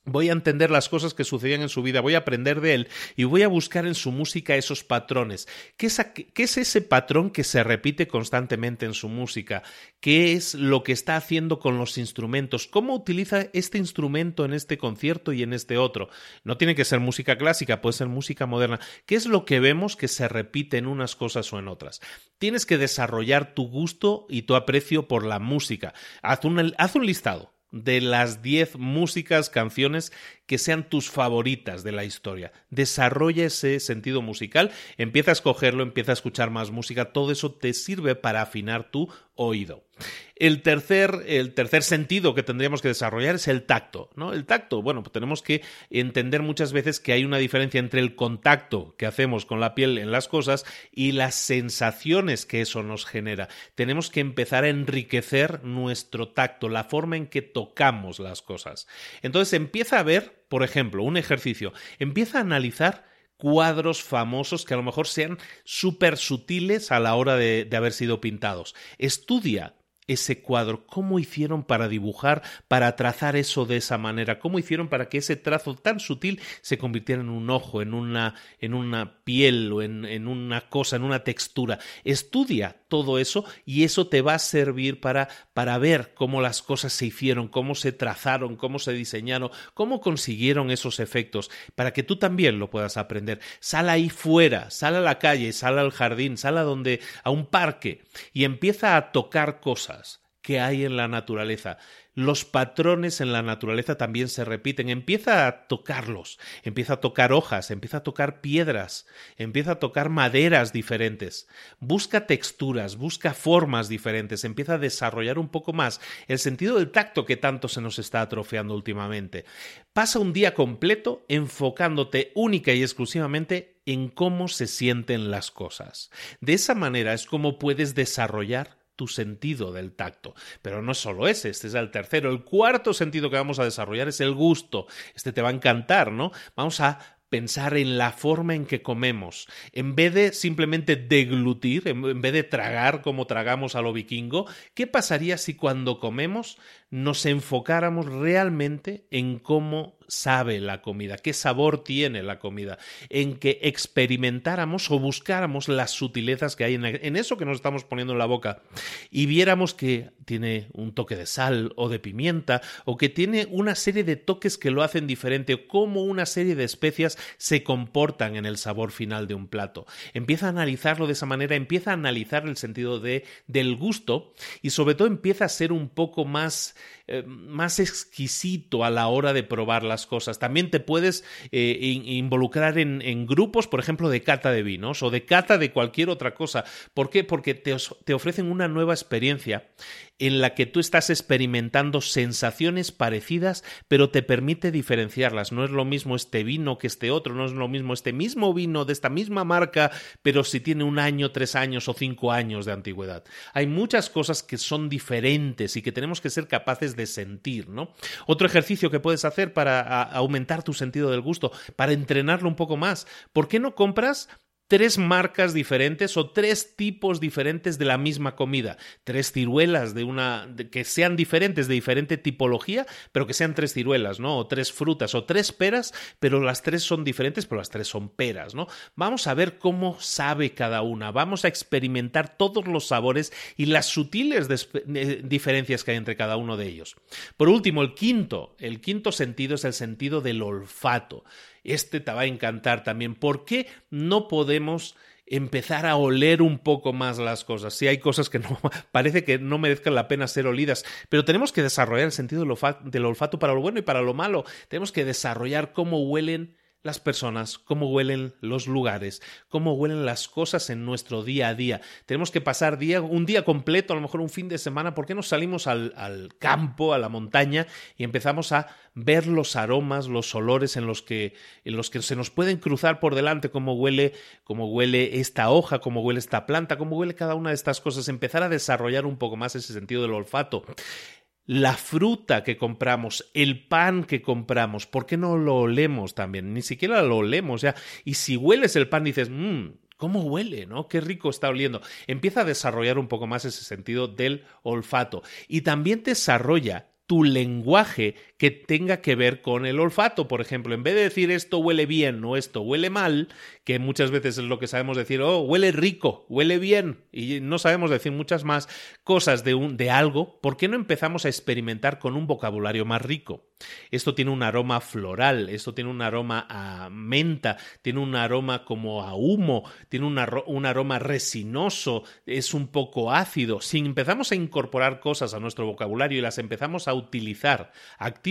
[SPEAKER 1] Voy a entender las cosas que sucedían en su vida, voy a aprender de él y voy a buscar en su música esos patrones. ¿Qué es, ¿Qué es, ese patrón que se repite constantemente en su música? ¿Qué es lo que está haciendo con los instrumentos? ¿Cómo utiliza este instrumento en este concierto y en este otro? No tiene que ser música clásica, puede ser música moderna. ¿Qué es lo que vemos que se repite en unas cosas o en otras? Tienes que desarrollar tu gusto y tu aprecio por la música. Haz un, haz un listado de las 10 músicas, canciones que sean tus favoritas de la historia. Desarrolla ese sentido musical, empieza a escogerlo, empieza a escuchar más música, todo eso te sirve para afinar tu oído. El tercer, el tercer sentido que tendríamos que desarrollar es el tacto, ¿no? El tacto, bueno, pues tenemos que entender muchas veces que hay una diferencia entre el contacto que hacemos con la piel en las cosas y las sensaciones que eso nos genera. Tenemos que empezar a enriquecer nuestro tacto, la forma en que tocamos las cosas. Entonces empieza a ver, por ejemplo, un ejercicio, empieza a analizar cuadros famosos que a lo mejor sean súper sutiles a la hora de, de, haber sido pintados. Estudia ese cuadro? ¿Cómo hicieron para dibujar, para trazar eso de esa manera? ¿Cómo hicieron para que ese trazo tan sutil se convirtiera en un ojo, en una, en una piel o en, en una cosa, en una textura? Estudia todo eso y eso te va a servir para, para ver cómo las cosas se hicieron, cómo se trazaron, cómo se diseñaron, cómo consiguieron esos efectos, para que tú también lo puedas aprender. Sal ahí fuera, sal a la calle, sal al jardín, sal a donde, a un parque y empieza a tocar cosas que hay en la naturaleza. Los patrones en la naturaleza también se repiten. Empieza a tocarlos, empieza a tocar hojas, empieza a tocar piedras, empieza a tocar maderas diferentes. Busca texturas, busca formas diferentes, empieza a desarrollar un poco más el sentido del tacto que tanto se nos está atrofiando últimamente. Pasa un día completo enfocándote única y exclusivamente en cómo se sienten las cosas. De esa manera es como puedes desarrollar tu sentido del tacto. Pero no es solo ese, este es el tercero. El cuarto sentido que vamos a desarrollar es el gusto. Este te va a encantar, ¿no? Vamos a pensar en la forma en que comemos. En vez de simplemente deglutir, en vez de tragar como tragamos a lo vikingo, ¿qué pasaría si cuando comemos nos enfocáramos realmente en cómo sabe la comida, qué sabor tiene la comida, en que experimentáramos o buscáramos las sutilezas que hay en, eso que nos estamos poniendo en la boca y viéramos que tiene un toque de sal o de pimienta o que tiene una serie de toques que lo hacen diferente o cómo una serie de especias se comportan en el sabor final de un plato. Empieza a analizarlo de esa manera, empieza a analizar el sentido de, del gusto y sobre todo empieza a ser un poco más eh, más exquisito a la hora de probar las cosas. También te puedes eh, involucrar en, en, grupos, por ejemplo, de cata de vinos o de cata de cualquier otra cosa. ¿Por qué? Porque te, te ofrecen una nueva experiencia en la que tú estás experimentando sensaciones parecidas, pero te permite diferenciarlas. No es lo mismo este vino que este otro, no es lo mismo este mismo vino de esta misma marca, pero si tiene un año, tres años o cinco años de antigüedad. Hay muchas cosas que son diferentes y que tenemos que ser capaces de sentir, ¿no? Otro ejercicio que puedes hacer para aumentar tu sentido del gusto, para entrenarlo un poco más. ¿Por qué no compras tres marcas diferentes o tres tipos diferentes de la misma comida, tres ciruelas de una que sean diferentes de diferente tipología, pero que sean tres ciruelas, ¿no? O tres frutas o tres peras, pero las tres son diferentes, pero las tres son peras, ¿no? Vamos a ver cómo sabe cada una, vamos a experimentar todos los sabores y las sutiles eh, diferencias que hay entre cada uno de ellos. Por último, el quinto, el quinto sentido es el sentido del olfato. Este te va a encantar también. ¿Por qué no podemos empezar a oler un poco más las cosas. Si hay cosas que no parece que no merezcan la pena ser olidas, pero tenemos que desarrollar el sentido del olfato para lo bueno y para lo malo. Tenemos que desarrollar cómo huelen las personas, cómo huelen los lugares, cómo huelen las cosas en nuestro día a día. Tenemos que pasar día, un día completo, a lo mejor un fin de semana, ¿por qué no salimos al, al campo, a la montaña y empezamos a ver los aromas, los olores en los que, en los que se nos pueden cruzar por delante, cómo huele, cómo huele esta hoja, cómo huele esta planta, cómo huele cada una de estas cosas, empezar a desarrollar un poco más ese sentido del olfato la fruta que compramos, el pan que compramos, ¿por qué no lo olemos también? Ni siquiera lo olemos ya. Y si hueles el pan dices, mmm, ¿Cómo huele? ¿No? Qué rico está oliendo. Empieza a desarrollar un poco más ese sentido del olfato. Y también desarrolla tu lenguaje que tenga que ver con el olfato. Por ejemplo, en vez de decir esto huele bien o esto huele mal, que muchas veces es lo que sabemos decir, oh, huele rico, huele bien, y no sabemos decir muchas más cosas de, un, de algo, ¿por qué no empezamos a experimentar con un vocabulario más rico? Esto tiene un aroma floral, esto tiene un aroma a menta, tiene un aroma como a humo, tiene un aroma resinoso, es un poco ácido. Si empezamos a incorporar cosas a nuestro vocabulario y las empezamos a utilizar activamente,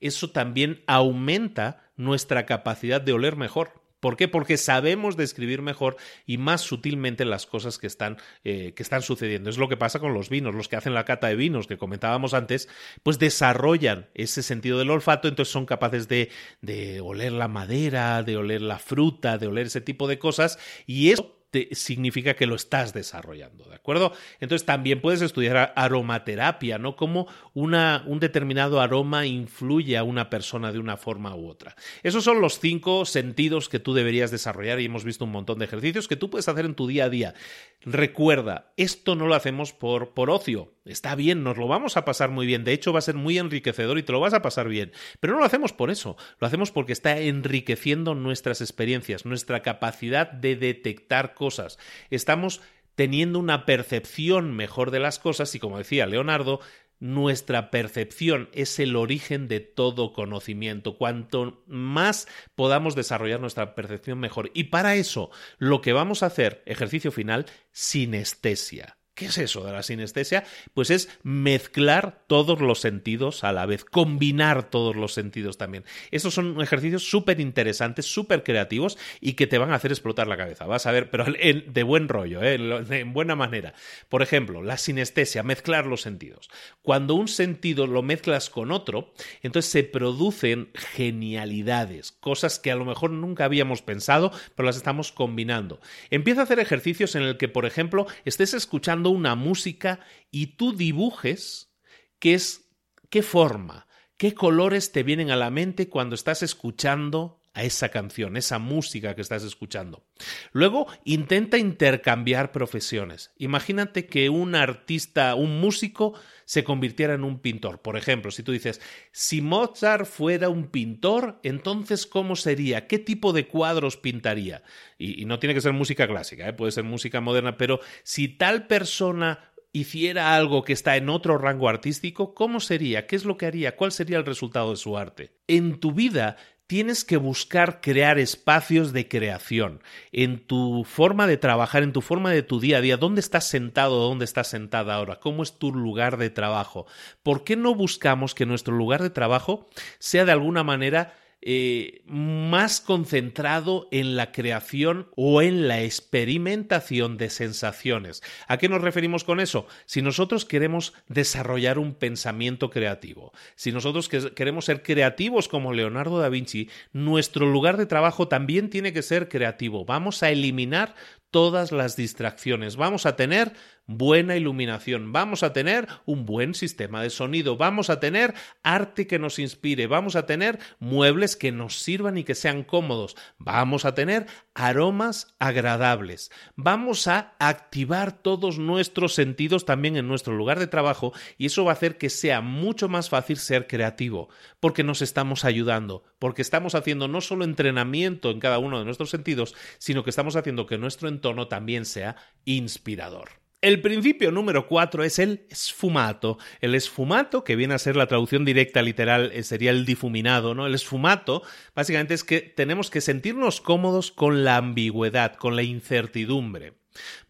[SPEAKER 1] eso también aumenta nuestra capacidad de oler mejor. ¿Por qué? Porque sabemos describir mejor y más sutilmente las cosas que están, eh, que están sucediendo. Es lo que pasa con los vinos. Los que hacen la cata de vinos que comentábamos antes, pues desarrollan ese sentido del olfato, entonces son capaces de, de oler la madera, de oler la fruta, de oler ese tipo de cosas. Y eso significa que lo estás desarrollando, ¿de acuerdo? Entonces también puedes estudiar aromaterapia, ¿no? Cómo una, un determinado aroma influye a una persona de una forma u otra. Esos son los cinco sentidos que tú deberías desarrollar y hemos visto un montón de ejercicios que tú puedes hacer en tu día a día. Recuerda, esto no lo hacemos por, por ocio. Está bien, nos lo vamos a pasar muy bien. De hecho, va a ser muy enriquecedor y te lo vas a pasar bien. Pero no lo hacemos por eso. Lo hacemos porque está enriqueciendo nuestras experiencias, nuestra capacidad de detectar cosas. Estamos teniendo una percepción mejor de las cosas y, como decía Leonardo, nuestra percepción es el origen de todo conocimiento. Cuanto más podamos desarrollar nuestra percepción, mejor. Y para eso, lo que vamos a hacer, ejercicio final, sinestesia. ¿Qué es eso de la sinestesia? Pues es mezclar todos los sentidos a la vez, combinar todos los sentidos también. Estos son ejercicios súper interesantes, súper creativos y que te van a hacer explotar la cabeza. Vas a ver, pero de buen rollo, ¿eh? en buena manera. Por ejemplo, la sinestesia, mezclar los sentidos. Cuando un sentido lo mezclas con otro, entonces se producen genialidades, cosas que a lo mejor nunca habíamos pensado, pero las estamos combinando. Empieza a hacer ejercicios en el que, por ejemplo, estés escuchando una música y tú dibujes qué es, qué forma, qué colores te vienen a la mente cuando estás escuchando esa canción, esa música que estás escuchando. Luego intenta intercambiar profesiones. Imagínate que un artista, un músico, se convirtiera en un pintor. Por ejemplo, si tú dices, si Mozart fuera un pintor, entonces ¿cómo sería? ¿Qué tipo de cuadros pintaría? Y, no tiene que ser música clásica, ¿eh? puede ser música moderna, pero si tal persona hiciera algo que está en otro rango artístico, ¿cómo sería? ¿Qué es lo que haría? ¿Cuál sería el resultado de su arte? En tu vida tienes que buscar crear espacios de creación en tu forma de trabajar, en tu forma de tu día a día. ¿Dónde estás sentado? ¿Dónde estás sentada ahora? ¿Cómo es tu lugar de trabajo? ¿Por qué no buscamos que nuestro lugar de trabajo sea de alguna manera eh, más concentrado en la creación o en la experimentación de sensaciones. ¿A qué nos referimos con eso? Si nosotros queremos desarrollar un pensamiento creativo, si nosotros queremos ser creativos como Leonardo da Vinci, nuestro lugar de trabajo también tiene que ser creativo. Vamos a eliminar todas las distracciones. Vamos a tener buena iluminación, vamos a tener un buen sistema de sonido, vamos a tener arte que nos inspire, vamos a tener muebles que nos sirvan y que sean cómodos, vamos a tener aromas agradables, vamos a activar todos nuestros sentidos también en nuestro lugar de trabajo y eso va a hacer que sea mucho más fácil ser creativo, porque nos estamos ayudando, porque estamos haciendo no solo entrenamiento en cada uno de nuestros sentidos, sino que estamos haciendo que nuestro entorno también sea inspirador. El principio número cuatro es el esfumato. El esfumato, que viene a ser la traducción directa literal, eh, sería el difuminado, ¿no? El esfumato, básicamente es que tenemos que sentirnos cómodos con la ambigüedad, con la incertidumbre.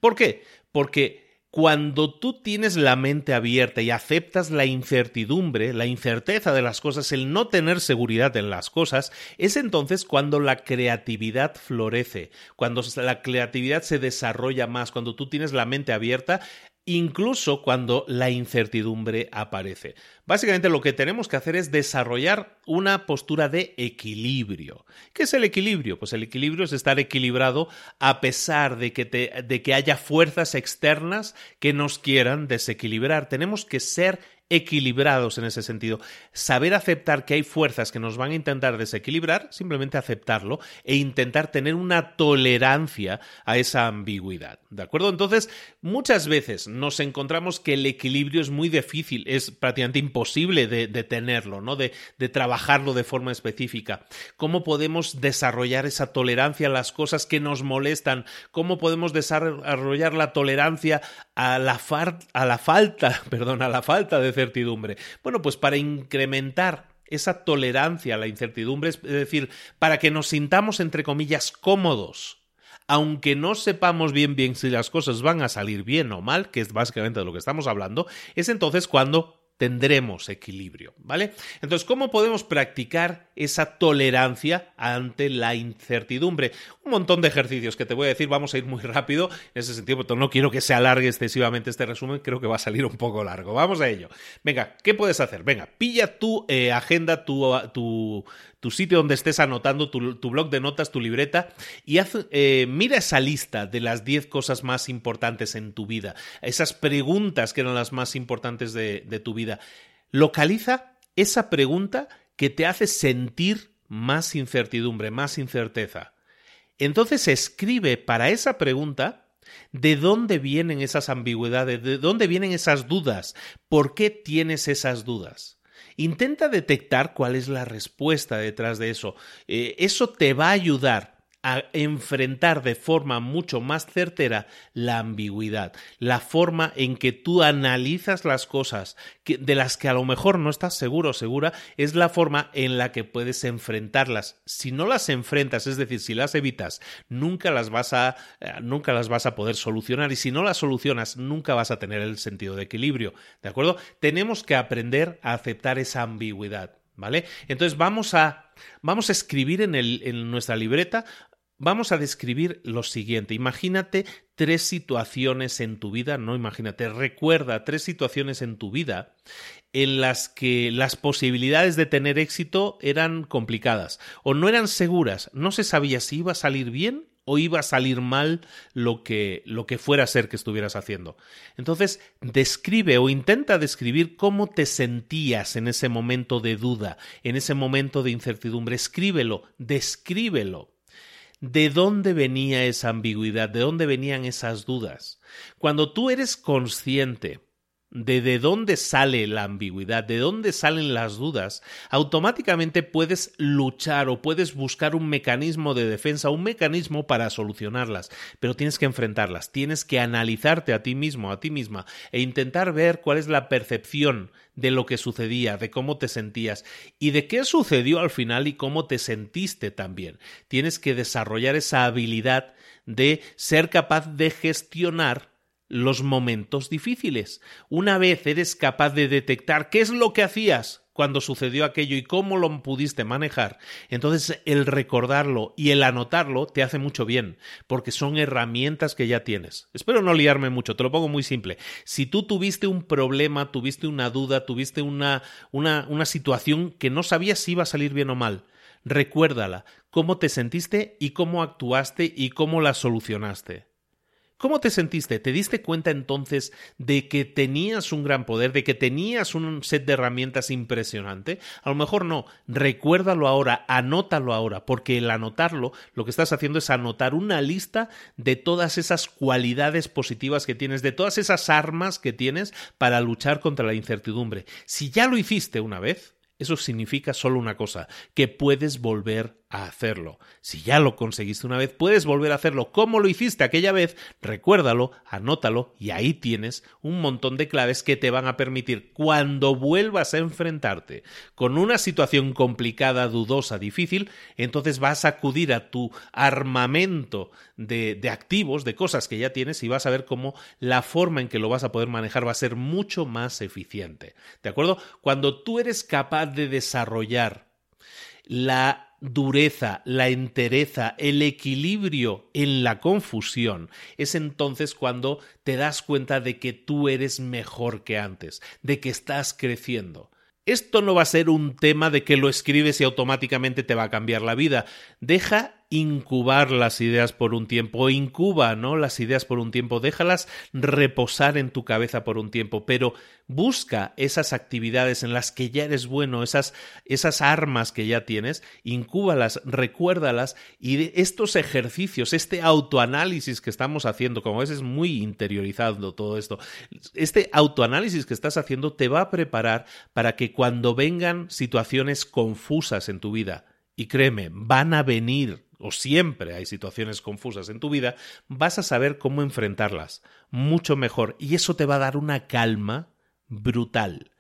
[SPEAKER 1] ¿Por qué? Porque cuando tú tienes la mente abierta y aceptas la incertidumbre, la incerteza de las cosas, el no tener seguridad en las cosas, es entonces cuando la creatividad florece, cuando la creatividad se desarrolla más, cuando tú tienes la mente abierta incluso cuando la incertidumbre aparece. Básicamente lo que tenemos que hacer es desarrollar una postura de equilibrio. ¿Qué es el equilibrio? Pues el equilibrio es estar equilibrado a pesar de que, de que haya fuerzas externas que nos quieran desequilibrar. Tenemos que ser equilibrados en ese sentido. Saber aceptar que hay fuerzas que nos van a intentar desequilibrar, simplemente aceptarlo e intentar tener una tolerancia a esa ambigüedad. ¿De acuerdo? Entonces, muchas veces nos encontramos que el equilibrio es muy difícil, es prácticamente imposible de, tenerlo, ¿no? De, de trabajarlo de forma específica. ¿Cómo podemos desarrollar esa tolerancia a las cosas que nos molestan? ¿Cómo podemos desarrollar la tolerancia a la, a la falta, perdón, a la falta de Bueno, pues para incrementar esa tolerancia a la incertidumbre, es decir, para que nos sintamos, entre comillas, cómodos, aunque no sepamos bien bien si las cosas van a salir bien o mal, que es básicamente de lo que estamos hablando, es entonces cuando tendremos equilibrio, ¿vale? Entonces, ¿cómo podemos practicar esa tolerancia ante la incertidumbre? Un montón de ejercicios que te voy a decir, vamos a ir muy rápido en ese sentido, porque no quiero que se alargue excesivamente este resumen, creo que va a salir un poco largo. Vamos a ello. Venga, ¿qué puedes hacer? Venga, pilla tu eh, agenda, tu, tu, tu sitio donde estés anotando, tu, blog de notas, tu libreta, y haz, eh, mira esa lista de las 10 cosas más importantes en tu vida, esas preguntas que eran las más importantes de, de tu vida. Localiza esa pregunta que te hace sentir más incertidumbre, más incerteza. Entonces escribe para esa pregunta de dónde vienen esas ambigüedades, de dónde vienen esas dudas, por qué tienes esas dudas. Intenta detectar cuál es la respuesta detrás de eso. Eh, eso te va a ayudar a enfrentar de forma mucho más certera la ambigüedad, la forma en que tú analizas las cosas de las que a lo mejor no estás seguro o segura, es la forma en la que puedes enfrentarlas. Si no las enfrentas, es decir, si las evitas, nunca las vas a eh, nunca las vas a poder solucionar y si no las solucionas, nunca vas a tener el sentido de equilibrio, ¿de acuerdo? Tenemos que aprender a aceptar esa ambigüedad. ¿Vale? Entonces vamos a, vamos a escribir en, el, en nuestra libreta Vamos a describir lo siguiente. Imagínate tres situaciones en tu vida, no imagínate, recuerda tres situaciones en tu vida en las que las posibilidades de tener éxito eran complicadas o no eran seguras, no se sabía si iba a salir bien o iba a salir mal lo que, lo que fuera a ser que estuvieras haciendo. Entonces, describe o intenta describir cómo te sentías en ese momento de duda, en ese momento de incertidumbre. Escríbelo, descríbelo. ¿De dónde venía esa ambigüedad? ¿De dónde venían esas dudas? Cuando tú eres consciente de de dónde sale la ambigüedad, de dónde salen las dudas, automáticamente puedes luchar o puedes buscar un mecanismo de defensa, un mecanismo para solucionarlas, pero tienes que enfrentarlas, tienes que analizarte a ti mismo, a ti misma, e intentar ver cuál es la percepción de lo que sucedía, de cómo te sentías y de qué sucedió al final y cómo te sentiste también. Tienes que desarrollar esa habilidad de ser capaz de gestionar los momentos difíciles. Una vez eres capaz de detectar qué es lo que hacías cuando sucedió aquello y cómo lo pudiste manejar, entonces el recordarlo y el anotarlo te hace mucho bien, porque son herramientas que ya tienes. Espero no liarme mucho, te lo pongo muy simple. Si tú tuviste un problema, tuviste una duda, tuviste una, una, una situación que no sabías si iba a salir bien o mal, recuérdala, cómo te sentiste y cómo actuaste y cómo la solucionaste. ¿Cómo te sentiste? ¿Te diste cuenta entonces de que tenías un gran poder, de que tenías un set de herramientas impresionante? A lo mejor no. Recuérdalo ahora, anótalo ahora, porque el anotarlo lo que estás haciendo es anotar una lista de todas esas cualidades positivas que tienes, de todas esas armas que tienes para luchar contra la incertidumbre. Si ya lo hiciste una vez, eso significa solo una cosa, que puedes volver a hacerlo. Si ya lo conseguiste una vez, puedes volver a hacerlo como lo hiciste aquella vez, recuérdalo, anótalo y ahí tienes un montón de claves que te van a permitir cuando vuelvas a enfrentarte con una situación complicada, dudosa, difícil, entonces vas a acudir a tu armamento de, de activos, de cosas que ya tienes y vas a ver cómo la forma en que lo vas a poder manejar va a ser mucho más eficiente. ¿De acuerdo? Cuando tú eres capaz de desarrollar la dureza, la entereza, el equilibrio en la confusión, es entonces cuando te das cuenta de que tú eres mejor que antes, de que estás creciendo. Esto no va a ser un tema de que lo escribes y automáticamente te va a cambiar la vida. Deja incubar las ideas por un tiempo, incuba, ¿no? Las ideas por un tiempo, déjalas reposar en tu cabeza por un tiempo, pero busca esas actividades en las que ya eres bueno, esas, esas armas que ya tienes, incúbalas, recuérdalas y estos ejercicios, este autoanálisis que estamos haciendo, como ves es muy interiorizado todo esto, este autoanálisis que estás haciendo te va a preparar para que cuando vengan situaciones confusas en tu vida, y créeme, van a venir o siempre hay situaciones confusas en tu vida, vas a saber cómo enfrentarlas mucho mejor y eso te va a dar una calma brutal.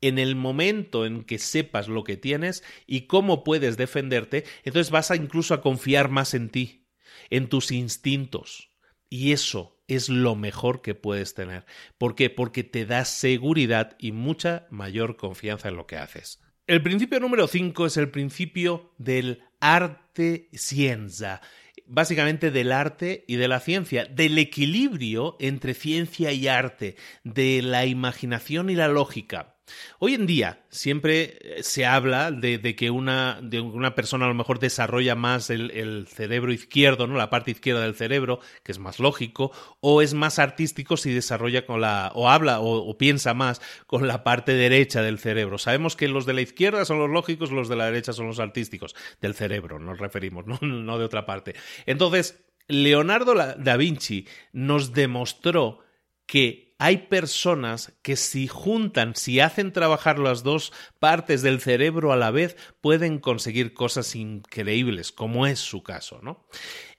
[SPEAKER 1] En el momento en que sepas lo que tienes y cómo puedes defenderte, entonces vas a incluso a confiar más en ti, en tus instintos. Y eso es lo mejor que puedes tener. ¿Por qué? Porque te da seguridad y mucha mayor confianza en lo que haces. El principio número 5 es el principio del arte ciencia, básicamente del arte y de la ciencia, del equilibrio entre ciencia y arte, de la imaginación y la lógica. Hoy en día siempre eh, se habla de, que una, de una persona a lo mejor desarrolla más el, cerebro izquierdo, ¿no? la parte izquierda del cerebro, que es más lógico, o es más artístico si desarrolla con la, o habla o, piensa más con la parte derecha del cerebro. Sabemos que los de la izquierda son los lógicos, los de la derecha son los artísticos del cerebro, nos referimos, no, no de otra parte. Entonces, Leonardo da Vinci nos demostró que hay personas que si juntan, si hacen trabajar las dos partes del cerebro a la vez, pueden conseguir cosas increíbles, como es su caso, ¿no?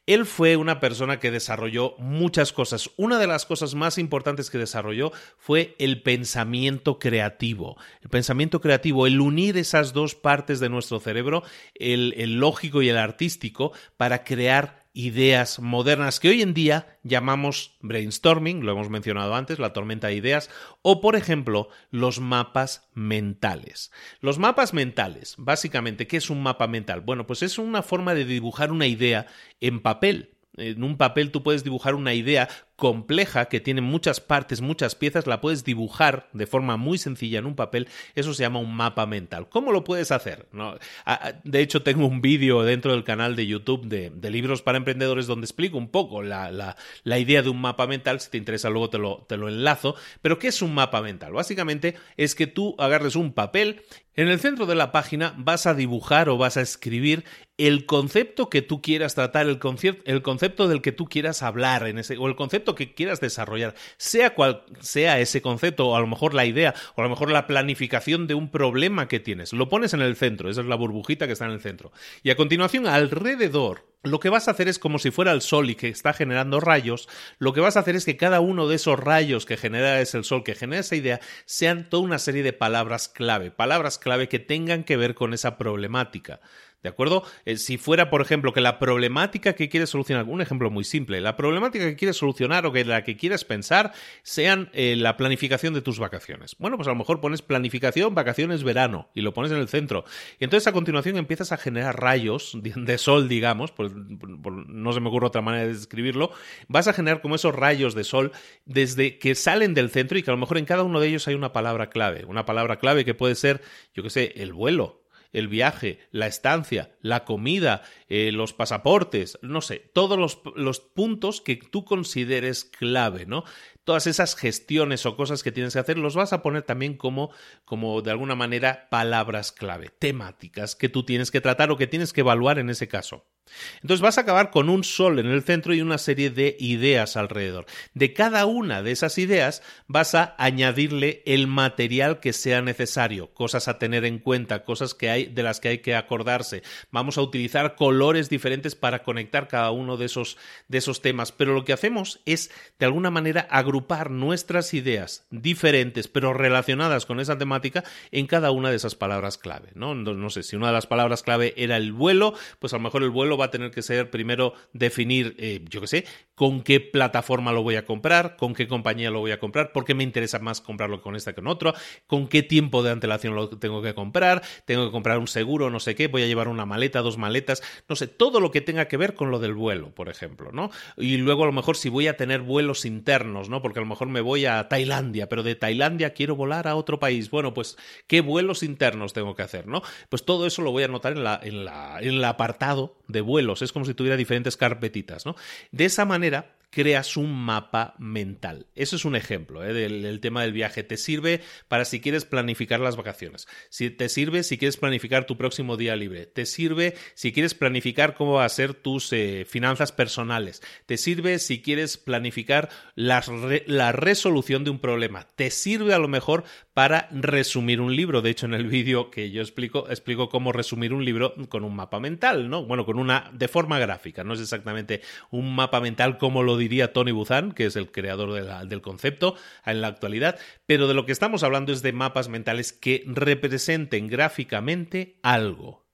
[SPEAKER 1] Él fue una persona que desarrolló muchas cosas. Una de las cosas más importantes que desarrolló fue el pensamiento creativo. El pensamiento creativo, el unir esas dos partes de nuestro cerebro, el, el lógico y el artístico, para crear ideas modernas que hoy en día llamamos brainstorming, lo hemos mencionado antes, la tormenta de ideas, o por ejemplo los mapas mentales. Los mapas mentales, básicamente, ¿qué es un mapa mental? Bueno, pues es una forma de dibujar una idea en papel. En un papel tú puedes dibujar una idea compleja que tiene muchas partes, muchas piezas, la puedes dibujar de forma muy sencilla en un papel, eso se llama un mapa mental. ¿Cómo lo puedes hacer? De hecho, tengo un vídeo dentro del canal de YouTube de, libros para emprendedores donde explico un poco la, la, idea de un mapa mental, si te interesa luego te lo, te lo enlazo, pero ¿qué es un mapa mental? Básicamente es que tú agarres un papel en el centro de la página vas a dibujar o vas a escribir el concepto que tú quieras tratar, el, el concepto del que tú quieras hablar en ese, o el concepto que quieras desarrollar, sea cual sea ese concepto, o a lo mejor la idea, o a lo mejor la planificación de un problema que tienes, lo pones en el centro, esa es la burbujita que está en el centro. Y a continuación, alrededor, lo que vas a hacer es como si fuera el sol y que está generando rayos, lo que vas a hacer es que cada uno de esos rayos que genera es el sol, que genera esa idea, sean toda una serie de palabras clave, palabras clave que tengan que ver con esa problemática. ¿De acuerdo? Eh, si fuera, por ejemplo, que la problemática que quieres solucionar, un ejemplo muy simple, la problemática que quieres solucionar o que la que quieres pensar sean eh, la planificación de tus vacaciones. Bueno, pues a lo mejor pones planificación, vacaciones, verano y lo pones en el centro. Y entonces a continuación empiezas a generar rayos de, sol, digamos, no se me ocurre otra manera de describirlo. Vas a generar como esos rayos de sol desde que salen del centro y que a lo mejor en cada uno de ellos hay una palabra clave. Una palabra clave que puede ser, yo qué sé, el vuelo el viaje, la estancia, la comida, eh, los pasaportes, no sé, todos los, los, puntos que tú consideres clave, ¿no? Todas esas gestiones o cosas que tienes que hacer los vas a poner también como, como de alguna manera palabras clave, temáticas que tú tienes que tratar o que tienes que evaluar en ese caso. Entonces vas a acabar con un sol en el centro y una serie de ideas alrededor. De cada una de esas ideas vas a añadirle el material que sea necesario, cosas a tener en cuenta, cosas que hay de las que hay que acordarse. Vamos a utilizar colores diferentes para conectar cada uno de esos de esos temas, pero lo que hacemos es de alguna manera agrupar nuestras ideas diferentes pero relacionadas con esa temática en cada una de esas palabras clave, ¿no? No sé si una de las palabras clave era el vuelo, pues a lo mejor el vuelo va a tener que ser primero definir, eh, yo qué sé, con qué plataforma lo voy a comprar, con qué compañía lo voy a comprar, por qué me interesa más comprarlo con esta que con otro, con qué tiempo de antelación lo tengo que comprar, tengo que comprar un seguro, no sé qué, voy a llevar una maleta, dos maletas, no sé, todo lo que tenga que ver con lo del vuelo, por ejemplo, ¿no? Y luego a lo mejor si voy a tener vuelos internos, ¿no? Porque a lo mejor me voy a Tailandia, pero de Tailandia quiero volar a otro país. Bueno, pues, ¿qué vuelos internos tengo que hacer, ¿no? Pues todo eso lo voy a anotar en, la, en, la, en el apartado de vuelos es como si tuviera diferentes carpetitas, ¿no? De esa manera manera creas un mapa mental. Eso es un ejemplo ¿eh? del, tema del viaje. Te sirve para si quieres planificar las vacaciones. Si te sirve si quieres planificar tu próximo día libre. Te sirve si quieres planificar cómo va a ser tus eh, finanzas personales. Te sirve si quieres planificar la resolución de un problema. Te sirve a lo mejor para resumir un libro. De hecho, en el vídeo que yo explico, explico cómo resumir un libro con un mapa mental, ¿no? Bueno, con una de forma gráfica. No es exactamente un mapa mental como lo diría Tony Buzan, que es el creador del concepto en la actualidad, pero de lo que estamos hablando es de mapas mentales que representen gráficamente algo.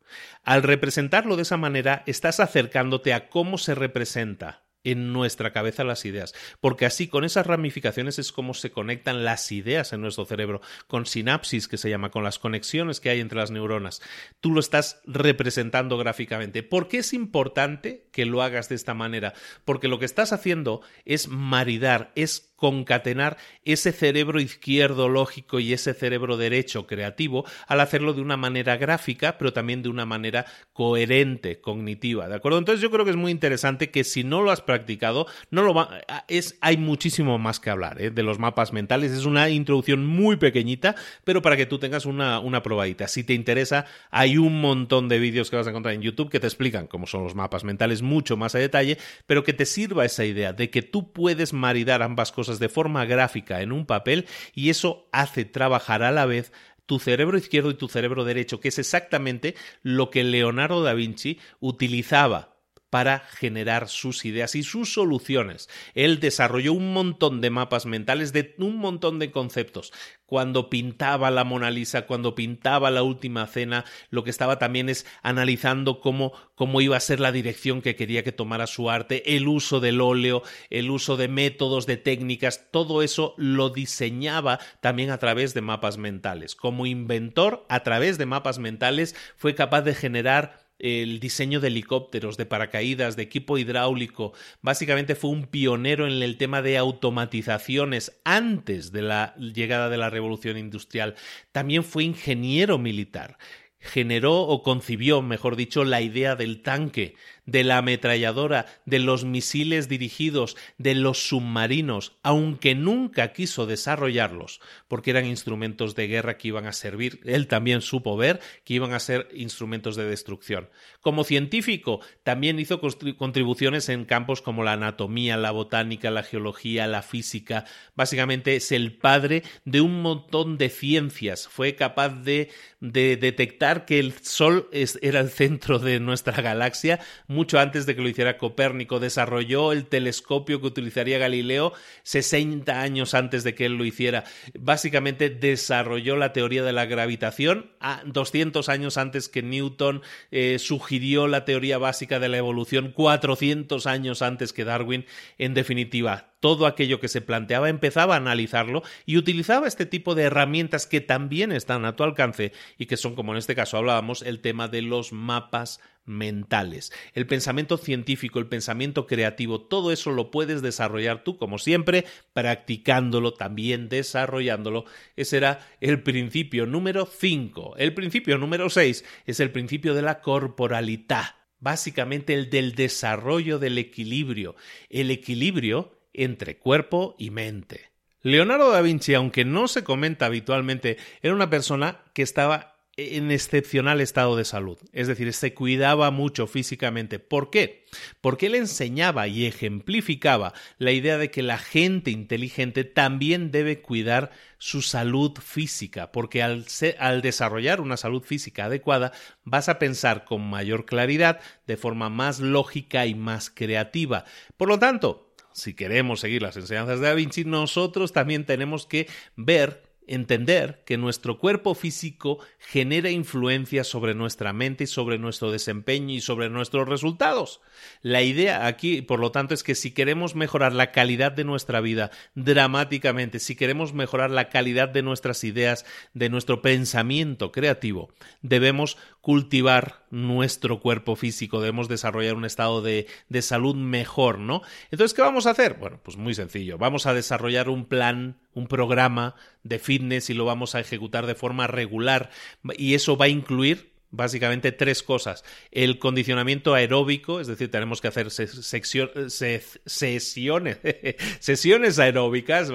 [SPEAKER 1] Al representarlo de esa manera, estás acercándote a cómo se representa en nuestra cabeza las ideas, porque así con esas ramificaciones es como se conectan las ideas en nuestro cerebro, con sinapsis que se llama, con las conexiones que hay entre las neuronas. Tú lo estás representando gráficamente. ¿Por qué es importante que lo hagas de esta manera? Porque lo que estás haciendo es maridar, es concatenar ese cerebro izquierdo lógico y ese cerebro derecho creativo al hacerlo de una manera gráfica, pero también de una manera coherente, cognitiva, ¿de acuerdo? Entonces yo creo que es muy interesante que si no lo has practicado, no lo va, es hay muchísimo más que hablar ¿eh? de los mapas mentales, es una introducción muy pequeñita, pero para que tú tengas una, una probadita. Si te interesa, hay un montón de vídeos que vas a encontrar en YouTube que te explican cómo son los mapas mentales mucho más a detalle, pero que te sirva esa idea de que tú puedes maridar ambas cosas de forma gráfica en un papel y eso hace trabajar a la vez tu cerebro izquierdo y tu cerebro derecho, que es exactamente lo que Leonardo da Vinci utilizaba para generar sus ideas y sus soluciones. Él desarrolló un montón de mapas mentales de un montón de conceptos. Cuando pintaba la Mona Lisa, cuando pintaba la Última Cena, lo que estaba también es analizando cómo, cómo iba a ser la dirección que quería que tomara su arte, el uso del óleo, el uso de métodos, de técnicas, todo eso lo diseñaba también a través de mapas mentales. Como inventor, a través de mapas mentales, fue capaz de generar el diseño de helicópteros, de paracaídas, de equipo hidráulico. Básicamente fue un pionero en el tema de automatizaciones antes de la llegada de la revolución industrial. También fue ingeniero militar generó o concibió, mejor dicho, la idea del tanque, de la ametralladora, de los misiles dirigidos, de los submarinos, aunque nunca quiso desarrollarlos, porque eran instrumentos de guerra que iban a servir, él también supo ver que iban a ser instrumentos de destrucción. Como científico, también hizo contribuciones en campos como la anatomía, la botánica, la geología, la física. Básicamente es el padre de un montón de ciencias. Fue capaz de, de detectar que el Sol era el centro de nuestra galaxia mucho antes de que lo hiciera Copérnico. Desarrolló el telescopio que utilizaría Galileo 60 años antes de que él lo hiciera. Básicamente desarrolló la teoría de la gravitación a 200 años antes que Newton eh, sugirió la teoría básica de la evolución 400 años antes que Darwin. En definitiva, todo aquello que se planteaba, empezaba a analizarlo y utilizaba este tipo de herramientas que también están a tu alcance y que son, como en este caso hablábamos, el tema de los mapas mentales. El pensamiento científico, el pensamiento creativo, todo eso lo puedes desarrollar tú, como siempre, practicándolo, también desarrollándolo. Ese era el principio número 5. El principio número 6 es el principio de la corporalidad básicamente el del desarrollo del equilibrio. El equilibrio entre cuerpo y mente. Leonardo da Vinci, aunque no se comenta habitualmente, era una persona que estaba en excepcional estado de salud. Es decir, se cuidaba mucho físicamente. ¿Por qué? Porque él enseñaba y ejemplificaba la idea de que la gente inteligente también debe cuidar su salud física, porque al, desarrollar una salud física adecuada vas a pensar con mayor claridad, de forma más lógica y más creativa. Por lo tanto, si queremos seguir las enseñanzas de Da Vinci, nosotros también tenemos que ver entender que nuestro cuerpo físico genera influencia sobre nuestra mente y sobre nuestro desempeño y sobre nuestros resultados. La idea aquí, por lo tanto, es que si queremos mejorar la calidad de nuestra vida dramáticamente, si queremos mejorar la calidad de nuestras ideas, de nuestro pensamiento creativo, debemos cultivar nuestro cuerpo físico, debemos desarrollar un estado de, de salud mejor, ¿no? Entonces, ¿qué vamos a hacer? Bueno, pues muy sencillo, vamos a desarrollar un plan un programa de fitness y lo vamos a ejecutar de forma regular y eso va a incluir básicamente tres cosas. El condicionamiento aeróbico, es decir, tenemos que hacer sesiones, sesiones aeróbicas,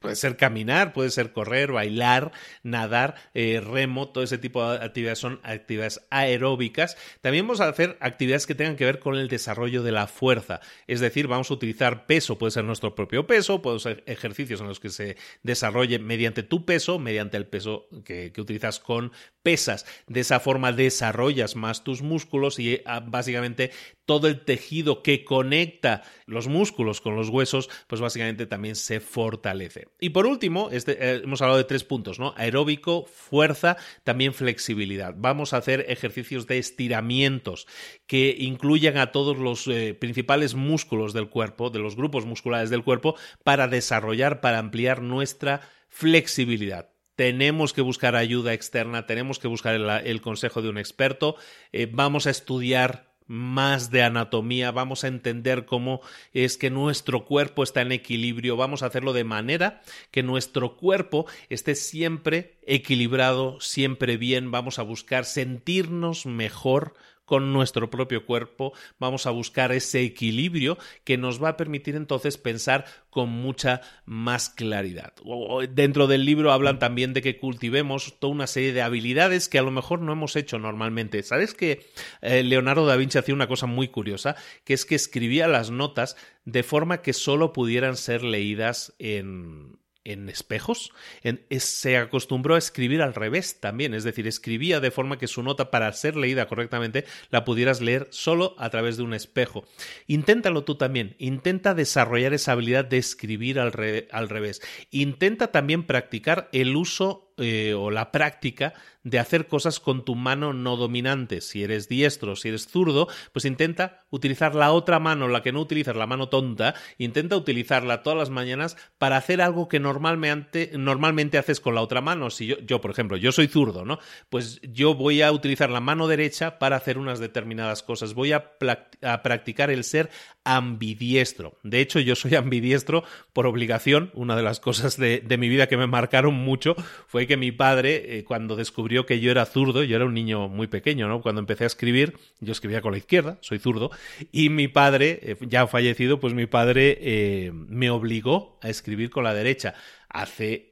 [SPEAKER 1] puede ser caminar, puede ser correr, bailar, nadar, eh, remo, todo ese tipo de actividades son actividades aeróbicas. También vamos a hacer actividades que tengan que ver con el desarrollo de la fuerza, es decir, vamos a utilizar peso, puede ser nuestro propio peso, puede ser ejercicios en los que se desarrolle mediante tu peso, mediante el peso que, que utilizas con pesas. De esa forma desarrollas más tus músculos y ah, básicamente todo el tejido que conecta los músculos con los huesos, pues básicamente también se fortalece. Y por último, este, eh, hemos hablado de tres puntos, ¿no? Aeróbico, fuerza, también flexibilidad. Vamos a hacer ejercicios de estiramientos que incluyan a todos los eh, principales músculos del cuerpo, de los grupos musculares del cuerpo, para desarrollar, para ampliar nuestra flexibilidad tenemos que buscar ayuda externa, tenemos que buscar el, consejo de un experto, eh, vamos a estudiar más de anatomía, vamos a entender cómo es que nuestro cuerpo está en equilibrio, vamos a hacerlo de manera que nuestro cuerpo esté siempre equilibrado, siempre bien, vamos a buscar sentirnos mejor con nuestro propio cuerpo, vamos a buscar ese equilibrio que nos va a permitir entonces pensar con mucha más claridad. Dentro del libro hablan también de que cultivemos toda una serie de habilidades que a lo mejor no hemos hecho normalmente. ¿Sabes que eh, Leonardo da Vinci hacía una cosa muy curiosa, que es que escribía las notas de forma que solo pudieran ser leídas en en espejos, se acostumbró a escribir al revés también, es decir, escribía de forma que su nota para ser leída correctamente la pudieras leer solo a través de un espejo. Inténtalo tú también, intenta desarrollar esa habilidad de escribir al, al revés. Intenta también practicar el uso eh, o la práctica de hacer cosas con tu mano no dominante. Si eres diestro, si eres zurdo, pues intenta utilizar la otra mano, la que no utilizas, la mano tonta, intenta utilizarla todas las mañanas para hacer algo que normalmente, normalmente haces con la otra mano. Si yo, yo, por ejemplo, yo soy zurdo, ¿no? Pues yo voy a utilizar la mano derecha para hacer unas determinadas cosas. Voy a, practicar el ser ambidiestro. De hecho, yo soy ambidiestro por obligación. Una de las cosas de, de mi vida que me marcaron mucho fue que mi padre, eh, cuando descubrió que yo era zurdo, yo era un niño muy pequeño, ¿no? Cuando empecé a escribir, yo escribía con la izquierda, soy zurdo, y mi padre, eh, ya fallecido, pues mi padre eh, me obligó a escribir con la derecha. Hace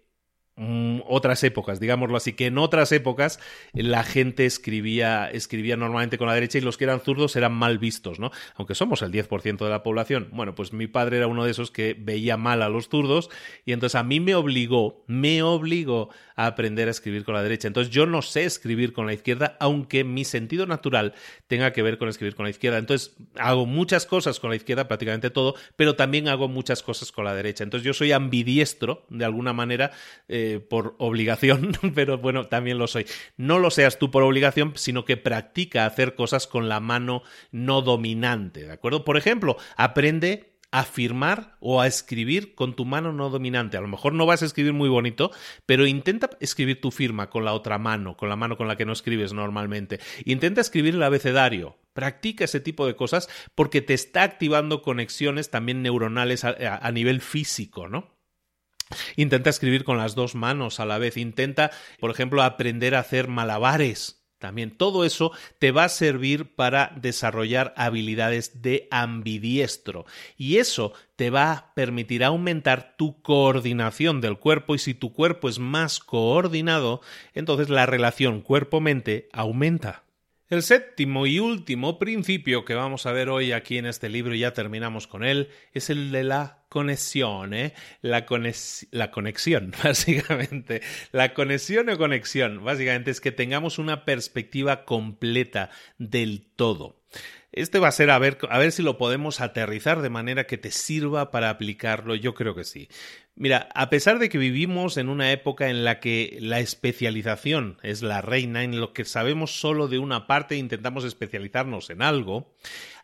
[SPEAKER 1] otras épocas, digámoslo así, que en otras épocas la gente escribía, escribía normalmente con la derecha y los que eran zurdos eran mal vistos, ¿no? Aunque somos el 10% de la población. Bueno, pues mi padre era uno de esos que veía mal a los zurdos y entonces a mí me obligó, me obligó a aprender a escribir con la derecha. Entonces yo no sé escribir con la izquierda, aunque mi sentido natural tenga que ver con escribir con la izquierda. Entonces hago muchas cosas con la izquierda, prácticamente todo, pero también hago muchas cosas con la derecha. Entonces yo soy ambidiestro, de alguna manera, eh, por obligación, pero bueno, también lo soy. No lo seas tú por obligación, sino que practica hacer cosas con la mano no dominante, ¿de acuerdo? Por ejemplo, aprende a firmar o a escribir con tu mano no dominante. A lo mejor no vas a escribir muy bonito, pero intenta escribir tu firma con la otra mano, con la mano con la que no escribes normalmente. Intenta escribir el abecedario. Practica ese tipo de cosas porque te está activando conexiones también neuronales a, a nivel físico, ¿no? Intenta escribir con las dos manos a la vez. Intenta, por ejemplo, aprender a hacer malabares También todo eso te va a servir para desarrollar habilidades de ambidiestro y eso te va a permitir aumentar tu coordinación del cuerpo y si tu cuerpo es más coordinado, entonces la relación cuerpo-mente aumenta. El séptimo y último principio que vamos a ver hoy aquí en este libro, y ya terminamos con él, es el de la conexión, ¿eh? la, la conexión, básicamente. La conexión o conexión, básicamente, es que tengamos una perspectiva completa del todo. Este va a ser a ver, a ver si lo podemos aterrizar de manera que te sirva para aplicarlo. Yo creo que sí. Mira, a pesar de que vivimos en una época en la que la especialización es la reina, en lo que sabemos solo de una parte e intentamos especializarnos en algo,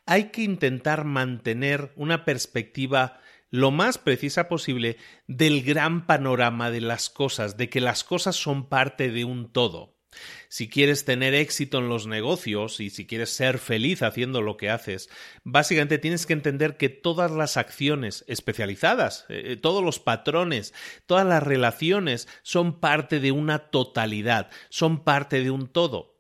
[SPEAKER 1] hay que intentar mantener una perspectiva lo más precisa posible del gran panorama de las cosas, de que las cosas son parte de un todo. Si quieres tener éxito en los negocios y si quieres ser feliz haciendo lo que haces, básicamente tienes que entender que todas las acciones especializadas, eh, eh, todos los patrones, todas las relaciones son parte de una totalidad, son parte de un todo.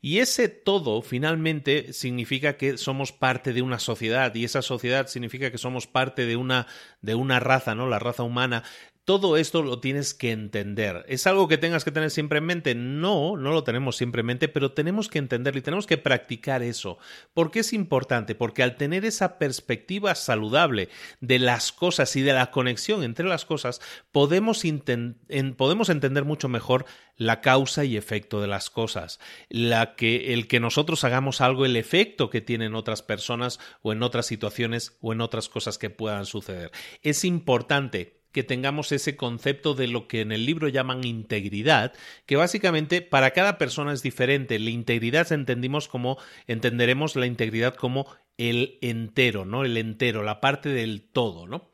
[SPEAKER 1] Y ese todo finalmente significa que somos parte de una sociedad y esa sociedad significa que somos parte de una de una raza, ¿no? La raza humana todo esto lo tienes que entender. ¿Es algo que tengas que tener siempre en mente? No, no lo tenemos siempre en mente, pero tenemos que entenderlo y tenemos que practicar eso. ¿Por qué es importante? Porque al tener esa perspectiva saludable de las cosas y de la conexión entre las cosas, podemos, entender mucho mejor la causa y efecto de las cosas, la que el que nosotros hagamos algo, el efecto que tienen otras personas o en otras situaciones o en otras cosas que puedan suceder. Es importante que tengamos ese concepto de lo que en el libro llaman integridad, que básicamente para cada persona es diferente. La integridad entendimos como entenderemos la integridad como el entero, ¿no? El entero, la parte del todo, ¿no?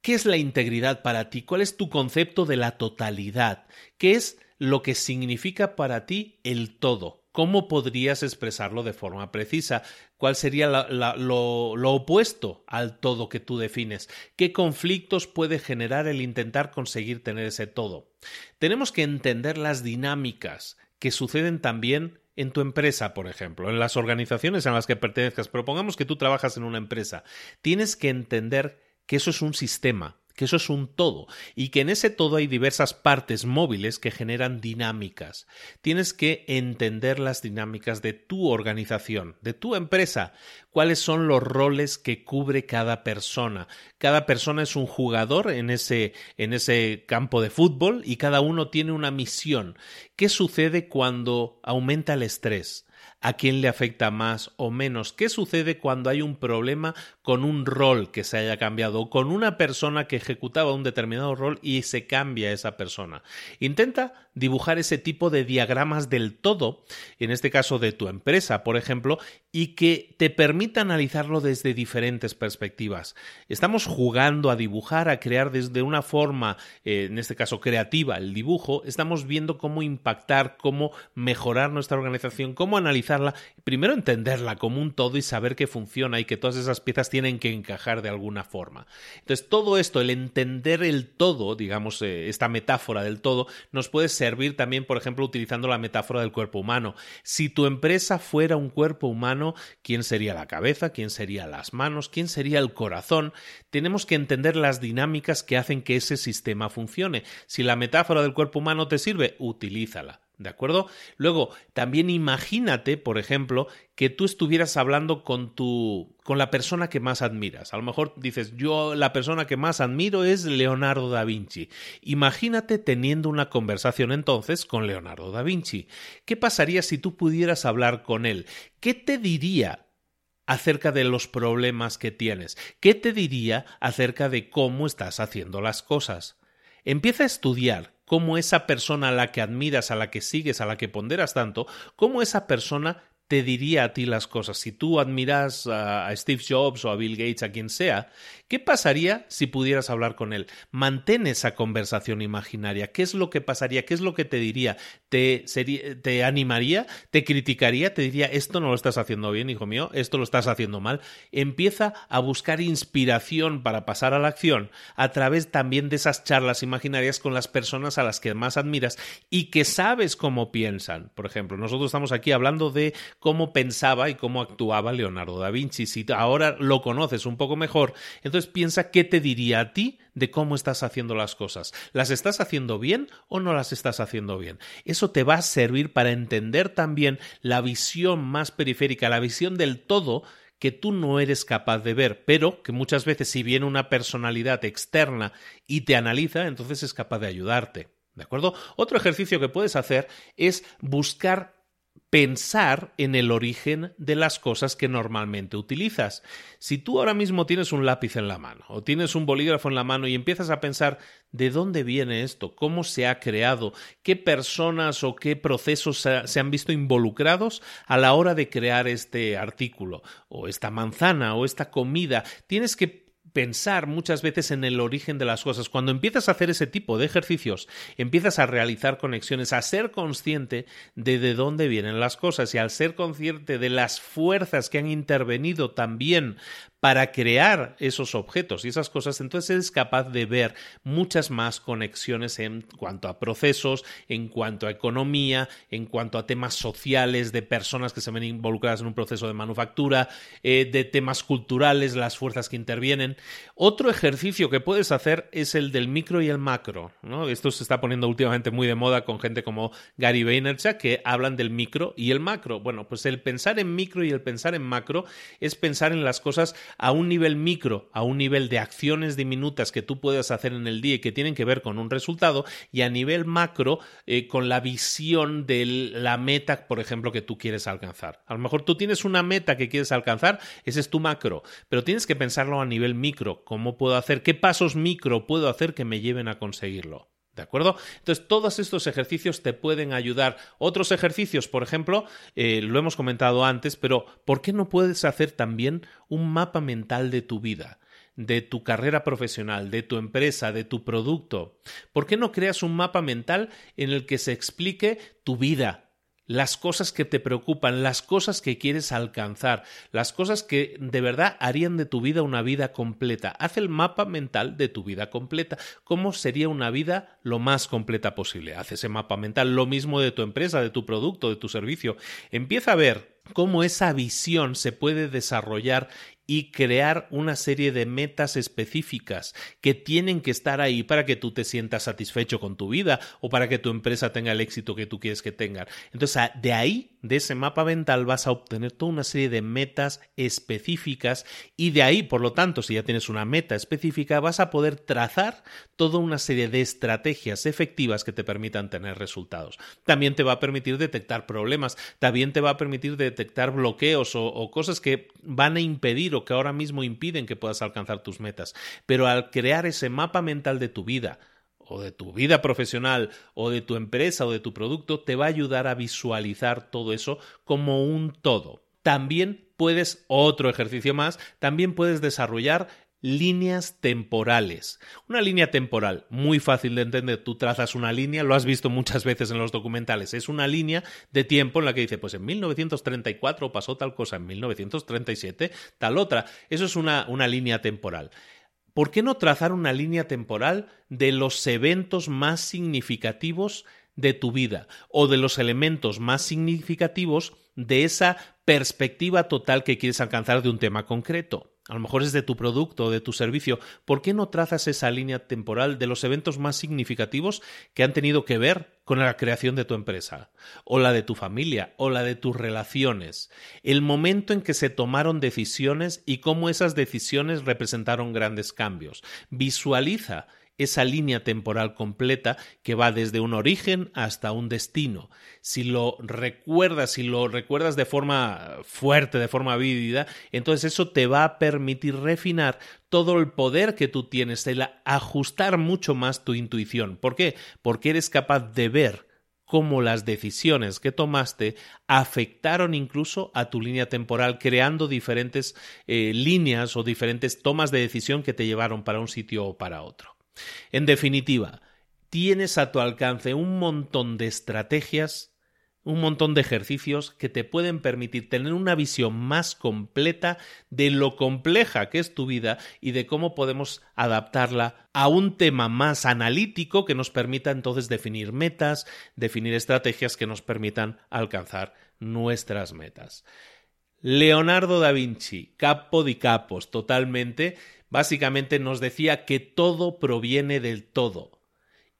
[SPEAKER 1] ¿Qué es la integridad para ti? ¿Cuál es tu concepto de la totalidad? ¿Qué es lo que significa para ti el todo? ¿Cómo podrías expresarlo de forma precisa? ¿Cuál sería lo, opuesto al todo que tú defines? ¿Qué conflictos puede generar el intentar conseguir tener ese todo? Tenemos que entender las dinámicas que suceden también en tu empresa, por ejemplo, en las organizaciones a las que pertenezcas. Propongamos que tú trabajas en una empresa. Tienes que entender que eso es un sistema, que eso es un todo y que en ese todo hay diversas partes móviles que generan dinámicas. Tienes que entender las dinámicas de tu organización, de tu empresa, cuáles son los roles que cubre cada persona. Cada persona es un jugador en ese en ese campo de fútbol y cada uno tiene una misión. ¿Qué sucede cuando aumenta el estrés? A quién le afecta más o menos, qué sucede cuando hay un problema con un rol que se haya cambiado o con una persona que ejecutaba un determinado rol y se cambia esa persona. Intenta dibujar ese tipo de diagramas del todo, en este caso de tu empresa, por ejemplo, y que te permita analizarlo desde diferentes perspectivas. Estamos jugando a dibujar, a crear desde una forma, eh, en este caso creativa, el dibujo, estamos viendo cómo impactar, cómo mejorar nuestra organización, cómo analizarla, primero entenderla como un todo y saber que funciona y que todas esas piezas tienen que encajar de alguna forma. Entonces, todo esto, el entender el todo, digamos, eh, esta metáfora del todo, nos puede servir también, por ejemplo, utilizando la metáfora del cuerpo humano. Si tu empresa fuera un cuerpo humano, ¿quién sería la cabeza? ¿Quién sería las manos? ¿Quién sería el corazón? Tenemos que entender las dinámicas que hacen que ese sistema funcione. Si la metáfora del cuerpo humano te sirve, utilízala. ¿De acuerdo? Luego, también imagínate, por ejemplo, que tú estuvieras hablando con tu con la persona que más admiras. A lo mejor dices, "Yo la persona que más admiro es Leonardo da Vinci." Imagínate teniendo una conversación entonces con Leonardo da Vinci. ¿Qué pasaría si tú pudieras hablar con él? ¿Qué te diría acerca de los problemas que tienes? ¿Qué te diría acerca de cómo estás haciendo las cosas? Empieza a estudiar cómo esa persona a la que admiras, a la que sigues, a la que ponderas tanto, cómo esa persona te diría a ti las cosas? Si tú admiras a Steve Jobs o a Bill Gates, a quien sea, ¿qué pasaría si pudieras hablar con él? Mantén esa conversación imaginaria. ¿Qué es lo que pasaría? ¿Qué es lo que te diría? ¿Te, te animaría? ¿Te criticaría? ¿Te diría, esto no lo estás haciendo bien, hijo mío? ¿Esto lo estás haciendo mal? Empieza a buscar inspiración para pasar a la acción a través también de esas charlas imaginarias con las personas a las que más admiras y que sabes cómo piensan. Por ejemplo, nosotros estamos aquí hablando de cómo pensaba y cómo actuaba Leonardo da Vinci. Si ahora lo conoces un poco mejor, entonces piensa qué te diría a ti de cómo estás haciendo las cosas. ¿Las estás haciendo bien o no las estás haciendo bien? Eso te va a servir para entender también la visión más periférica, la visión del todo que tú no eres capaz de ver, pero que muchas veces si viene una personalidad externa y te analiza, entonces es capaz de ayudarte. ¿De acuerdo? Otro ejercicio que puedes hacer es buscar pensar en el origen de las cosas que normalmente utilizas. Si tú ahora mismo tienes un lápiz en la mano o tienes un bolígrafo en la mano y empiezas a pensar de dónde viene esto, cómo se ha creado, qué personas o qué procesos se han visto involucrados a la hora de crear este artículo o esta manzana o esta comida, tienes que pensar muchas veces en el origen de las cosas. Cuando empiezas a hacer ese tipo de ejercicios, empiezas a realizar conexiones, a ser consciente de de dónde vienen las cosas y al ser consciente de las fuerzas que han intervenido también para crear esos objetos y esas cosas, entonces eres capaz de ver muchas más conexiones en cuanto a procesos, en cuanto a economía, en cuanto a temas sociales de personas que se ven involucradas en un proceso de manufactura, eh, de temas culturales, las fuerzas que intervienen. Otro ejercicio que puedes hacer es el del micro y el macro. ¿no? Esto se está poniendo últimamente muy de moda con gente como Gary Vaynerchuk que hablan del micro y el macro. Bueno, pues el pensar en micro y el pensar en macro es pensar en las cosas a un nivel micro, a un nivel de acciones diminutas que tú puedas hacer en el día y que tienen que ver con un resultado, y a nivel macro eh, con la visión de la meta, por ejemplo, que tú quieres alcanzar. A lo mejor tú tienes una meta que quieres alcanzar, ese es tu macro, pero tienes que pensarlo a nivel micro. ¿Cómo puedo hacer? ¿Qué pasos micro puedo hacer que me lleven a conseguirlo? ¿De acuerdo? Entonces, todos estos ejercicios te pueden ayudar. Otros ejercicios, por ejemplo, eh, lo hemos comentado antes, pero ¿por qué no puedes hacer también un mapa mental de tu vida? de tu carrera profesional, de tu empresa, de tu producto. ¿Por qué no creas un mapa mental en el que se explique tu vida, las cosas que te preocupan, las cosas que quieres alcanzar, las cosas que de verdad harían de tu vida una vida completa. Haz el mapa mental de tu vida completa. ¿Cómo sería una vida lo más completa posible? Haz ese mapa mental, lo mismo de tu empresa, de tu producto, de tu servicio. Empieza a ver cómo esa visión se puede desarrollar y crear una serie de metas específicas que tienen que estar ahí para que tú te sientas satisfecho con tu vida o para que tu empresa tenga el éxito que tú quieres que tenga. Entonces, de ahí, de ese mapa mental, vas a obtener toda una serie de metas específicas y de ahí, por lo tanto, si ya tienes una meta específica, vas a poder trazar toda una serie de estrategias efectivas que te permitan tener resultados. También te va a permitir detectar problemas, también te va a permitir detectar bloqueos o, o cosas que van a impedir o que ahora mismo impiden que puedas alcanzar tus metas. Pero al crear ese mapa mental de tu vida, o de tu vida profesional, o de tu empresa, o de tu producto, te va a ayudar a visualizar todo eso como un todo. También puedes, otro ejercicio más, también puedes desarrollar líneas temporales. Una línea temporal, muy fácil de entender. Tú trazas una línea, lo has visto muchas veces en los documentales. Es una línea de tiempo en la que dice, pues en 1934 pasó tal cosa, en 1937 tal otra. Eso es una, una línea temporal. ¿Por qué no trazar una línea temporal de los eventos más significativos de tu vida o de los elementos más significativos de esa perspectiva total que quieres alcanzar de un tema concreto? A lo mejor es de tu producto o de tu servicio, ¿por qué no trazas esa línea temporal de los eventos más significativos que han tenido que ver con la creación de tu empresa, o la de tu familia, o la de tus relaciones? El momento en que se tomaron decisiones y cómo esas decisiones representaron grandes cambios. Visualiza esa línea temporal completa que va desde un origen hasta un destino. Si lo recuerdas, si lo recuerdas de forma fuerte, de forma vívida, entonces eso te va a permitir refinar todo el poder que tú tienes, el ajustar mucho más tu intuición. ¿Por qué? Porque eres capaz de ver cómo las decisiones que tomaste afectaron incluso a tu línea temporal, creando diferentes eh, líneas o diferentes tomas de decisión que te llevaron para un sitio o para otro. En definitiva, tienes a tu alcance un montón de estrategias un montón de ejercicios que te pueden permitir tener una visión más completa de lo compleja que es tu vida y de cómo podemos adaptarla a un tema más analítico que nos permita entonces definir metas, definir estrategias que nos permitan alcanzar nuestras metas. Leonardo da Vinci, capo di capos, totalmente, básicamente nos decía que todo proviene del todo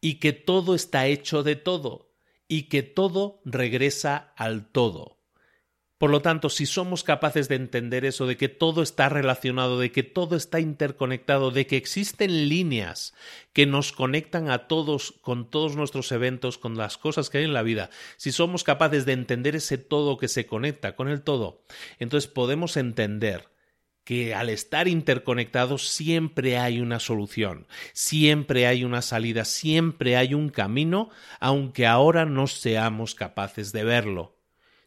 [SPEAKER 1] y que todo está hecho de todo y que todo regresa al todo. Por lo tanto, si somos capaces de entender eso, de que todo está relacionado, de que todo está interconectado, de que existen líneas que nos conectan a todos con todos nuestros eventos, con las cosas que hay en la vida, si somos capaces de entender ese todo que se conecta con el todo, entonces podemos entender que al estar interconectados siempre hay una solución, siempre hay una salida, siempre hay un camino, aunque ahora no seamos capaces de verlo.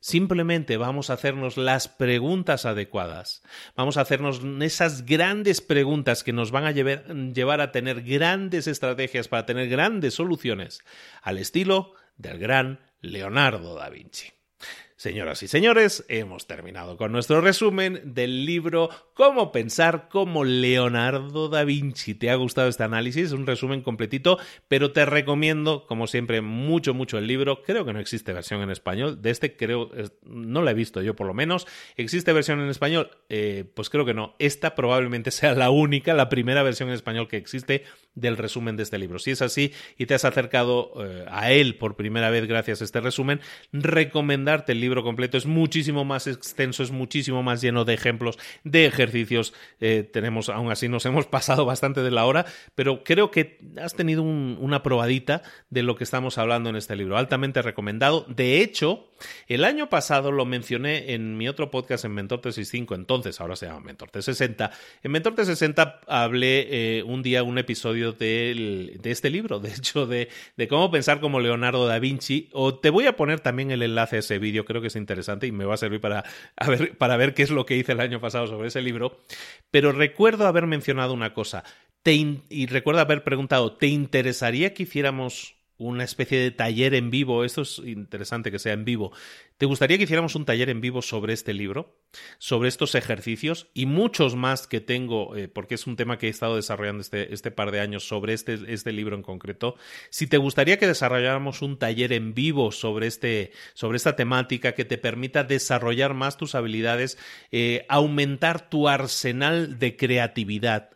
[SPEAKER 1] Simplemente vamos a hacernos las preguntas adecuadas. Vamos a hacernos esas grandes preguntas que nos van a llevar, a tener grandes estrategias para tener grandes soluciones, al estilo del gran Leonardo da Vinci. Señoras y señores, hemos terminado con nuestro resumen del libro Cómo pensar como Leonardo da Vinci. ¿Te ha gustado este análisis? Un resumen completito, pero te recomiendo, como siempre, mucho, mucho el libro. Creo que no existe versión en español. De este creo, no la he visto yo por lo menos. ¿Existe versión en español? Eh, pues creo que no. Esta probablemente sea la única, la primera versión en español que existe del resumen de este libro. Si es así y te has acercado eh, a él por primera vez gracias a este resumen, recomendarte el libro completo. Es muchísimo más extenso, es muchísimo más lleno de ejemplos, de ejercicios. Eh, tenemos, aún así, nos hemos pasado bastante de la hora, pero creo que has tenido una probadita de lo que estamos hablando en este libro. Altamente recomendado. De hecho, el año pasado lo mencioné en mi otro podcast en Mentor 365, entonces ahora se llama Mentor 360. En Mentor 360 hablé eh, un día, un episodio de este libro, de hecho, de, de cómo pensar como Leonardo da Vinci. O te voy a poner también el enlace a ese vídeo, creo que es interesante y me va a servir para, ver, para ver qué es lo que hice el año pasado sobre ese libro. Pero recuerdo haber mencionado una cosa. y recuerdo haber preguntado, ¿te interesaría que hiciéramos una especie de taller en vivo. Esto es interesante que sea en vivo. ¿Te gustaría que hiciéramos un taller en vivo sobre este libro, sobre estos ejercicios y muchos más que tengo, eh, porque es un tema que he estado desarrollando este, este par de años sobre este, este, libro en concreto? Si te gustaría que desarrolláramos un taller en vivo sobre, este, sobre esta temática que te permita desarrollar más tus habilidades, eh, aumentar tu arsenal de creatividad,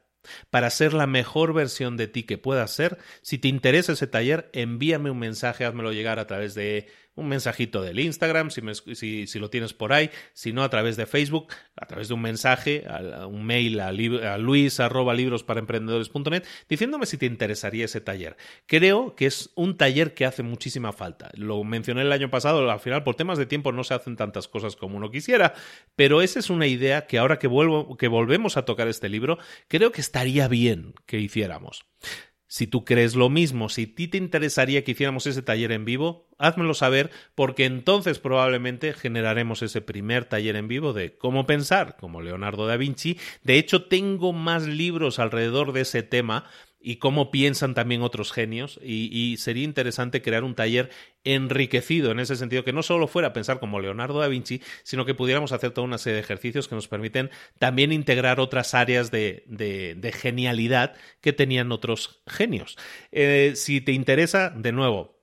[SPEAKER 1] para ser la mejor versión de ti que puedas ser. Si te interesa ese taller, envíame un mensaje, házmelo llegar a través de un mensajito del Instagram, si, si, lo tienes por ahí, si no a través de Facebook, a través de un mensaje, a, un mail a, a luis arroba libros para emprendedores.net, diciéndome si te interesaría ese taller. Creo que es un taller que hace muchísima falta. Lo mencioné el año pasado, al final por temas de tiempo no se hacen tantas cosas como uno quisiera, pero esa es una idea que ahora que, vuelvo, que volvemos a tocar este libro, creo que estaría bien que hiciéramos. Si tú crees lo mismo, si a ti te interesaría que hiciéramos ese taller en vivo, házmelo saber porque entonces probablemente generaremos ese primer taller en vivo de cómo pensar como Leonardo da Vinci. De hecho, tengo más libros alrededor de ese tema y cómo piensan también otros genios y, sería interesante crear un taller enriquecido en ese sentido que no solo fuera pensar como Leonardo da Vinci sino que pudiéramos hacer toda una serie de ejercicios que nos permiten también integrar otras áreas de, de, genialidad que tenían otros genios. Eh, si te interesa de nuevo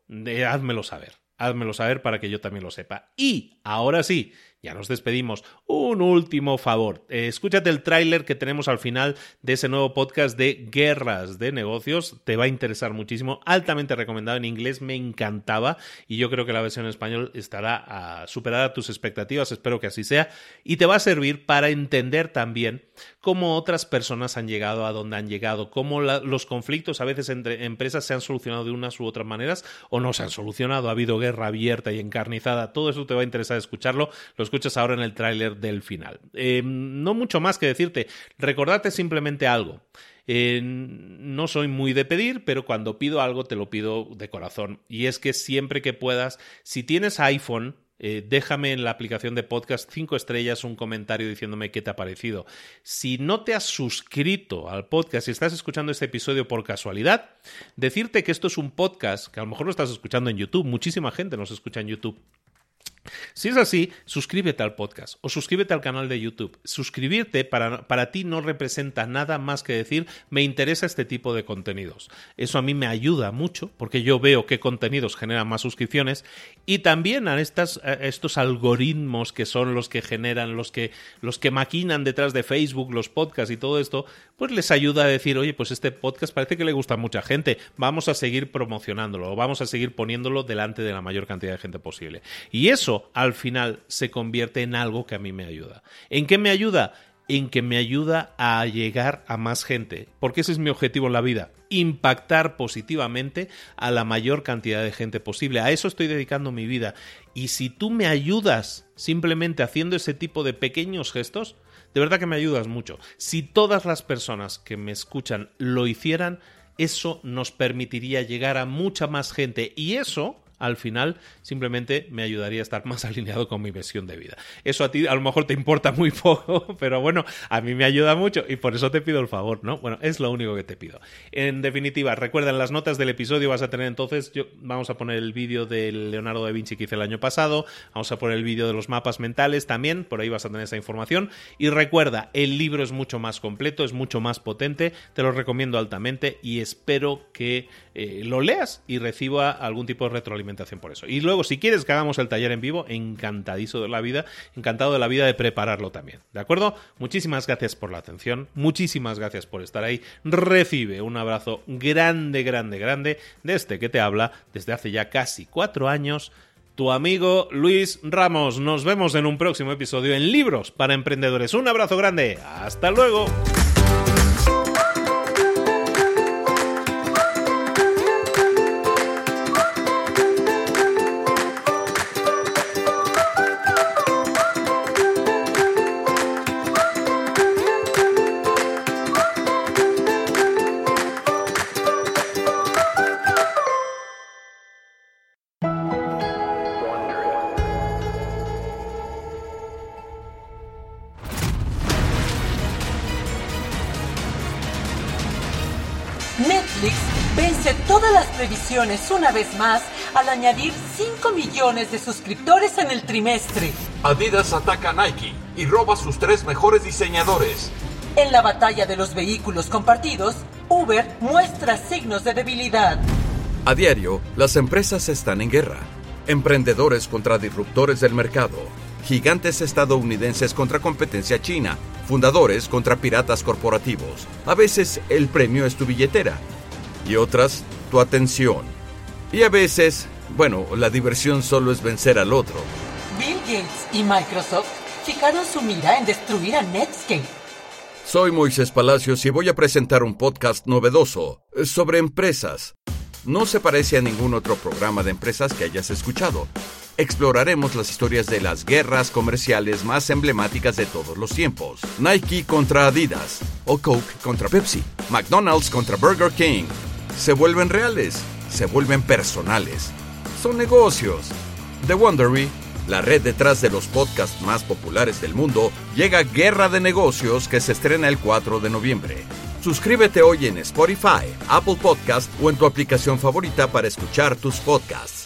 [SPEAKER 1] házmelo saber házmelo saber para que yo también lo sepa. Y ahora sí ya nos despedimos. Un último favor. Eh, escúchate el tráiler que tenemos al final de ese nuevo podcast de Guerras de Negocios. Te va a interesar muchísimo. Altamente recomendado en inglés. Me encantaba. Y yo creo que la versión en español estará a ah, superada tus expectativas. Espero que así sea. Y te va a servir para entender también cómo otras personas han llegado a donde han llegado. Cómo los conflictos a veces entre empresas se han solucionado de unas u otras maneras o no se han solucionado. Ha habido guerra abierta y encarnizada. Todo eso te va a interesar escucharlo escuchas ahora en el tráiler del final. Eh, no mucho más que decirte, recordate simplemente algo. Eh, no soy muy de pedir, pero cuando pido algo te lo pido de corazón. Y es que siempre que puedas, si tienes iPhone, eh, déjame en la aplicación de podcast cinco estrellas un comentario diciéndome qué te ha parecido. Si no te has suscrito al podcast y estás escuchando este episodio por casualidad, decirte que esto es un podcast, que a lo mejor lo estás escuchando en YouTube, muchísima gente nos escucha en YouTube. Si es así, suscríbete al podcast o suscríbete al canal de YouTube. Suscribirte para, para, ti no representa nada más que decir me interesa este tipo de contenidos. Eso a mí me ayuda mucho porque yo veo qué contenidos generan más suscripciones y también a, estas, estos algoritmos que son los que generan, los que, los que maquinan detrás de Facebook, los podcasts y todo esto, pues les ayuda a decir, oye, pues este podcast parece que le gusta a mucha gente, vamos a seguir promocionándolo, vamos a seguir poniéndolo delante de la mayor cantidad de gente posible. Y eso al final se convierte en algo que a mí me ayuda. ¿En qué me ayuda? En que me ayuda a llegar a más gente, porque ese es mi objetivo en la vida, impactar positivamente a la mayor cantidad de gente posible. A eso estoy dedicando mi vida. Y si tú me ayudas simplemente haciendo ese tipo de pequeños gestos, de verdad que me ayudas mucho. Si todas las personas que me escuchan lo hicieran, eso nos permitiría llegar a mucha más gente y eso al final simplemente me ayudaría a estar más alineado con mi visión de vida. Eso a ti a lo mejor te importa muy poco, pero bueno, a mí me ayuda mucho y por eso te pido el favor, ¿no? Bueno, es lo único que te pido. En definitiva, recuerda en las notas del episodio vas a tener entonces, yo, vamos a poner el vídeo de Leonardo da Vinci que hice el año pasado, vamos a poner el vídeo de los mapas mentales también, por ahí vas a tener esa información y recuerda, el libro es mucho más completo, es mucho más potente, te lo recomiendo altamente y espero que eh, lo leas y reciba algún tipo de retroalimentación por eso. Y luego, si quieres que hagamos el taller en vivo, encantadísimo de la vida, encantado de la vida de prepararlo también. ¿De acuerdo? Muchísimas gracias por la atención, muchísimas gracias por estar ahí. Recibe un abrazo grande, grande, grande de este que te habla desde hace ya casi cuatro años tu amigo Luis Ramos. Nos vemos en un próximo episodio en Libros para Emprendedores. Un abrazo grande. Hasta luego.
[SPEAKER 3] Una vez más al añadir 5 millones de suscriptores en el trimestre.
[SPEAKER 4] Adidas ataca a Nike y roba sus tres mejores diseñadores.
[SPEAKER 3] En la batalla de los vehículos compartidos, Uber muestra signos de debilidad.
[SPEAKER 4] A diario, las empresas están en guerra. Emprendedores contra disruptores del mercado. Gigantes estadounidenses contra competencia china. Fundadores contra piratas corporativos. A veces el premio es tu billetera. Y otras, tu atención. Y a veces, bueno, la diversión solo es vencer al otro.
[SPEAKER 3] Bill Gates y Microsoft fijaron su mira en destruir a Netscape.
[SPEAKER 4] Soy Moisés Palacios y voy a presentar un podcast novedoso sobre empresas. No se parece a ningún otro programa de empresas que hayas escuchado. Exploraremos las historias de las guerras comerciales más emblemáticas de todos los tiempos. Nike contra Adidas, o Coke contra Pepsi, McDonald's contra Burger King. Se vuelven reales, se vuelven personales. Son negocios. The Wondery, la red detrás de los podcasts más populares del mundo, llega a Guerra de Negocios que se estrena el 4 de noviembre. Suscríbete hoy en Spotify, Apple Podcast o en tu aplicación favorita para escuchar tus podcasts.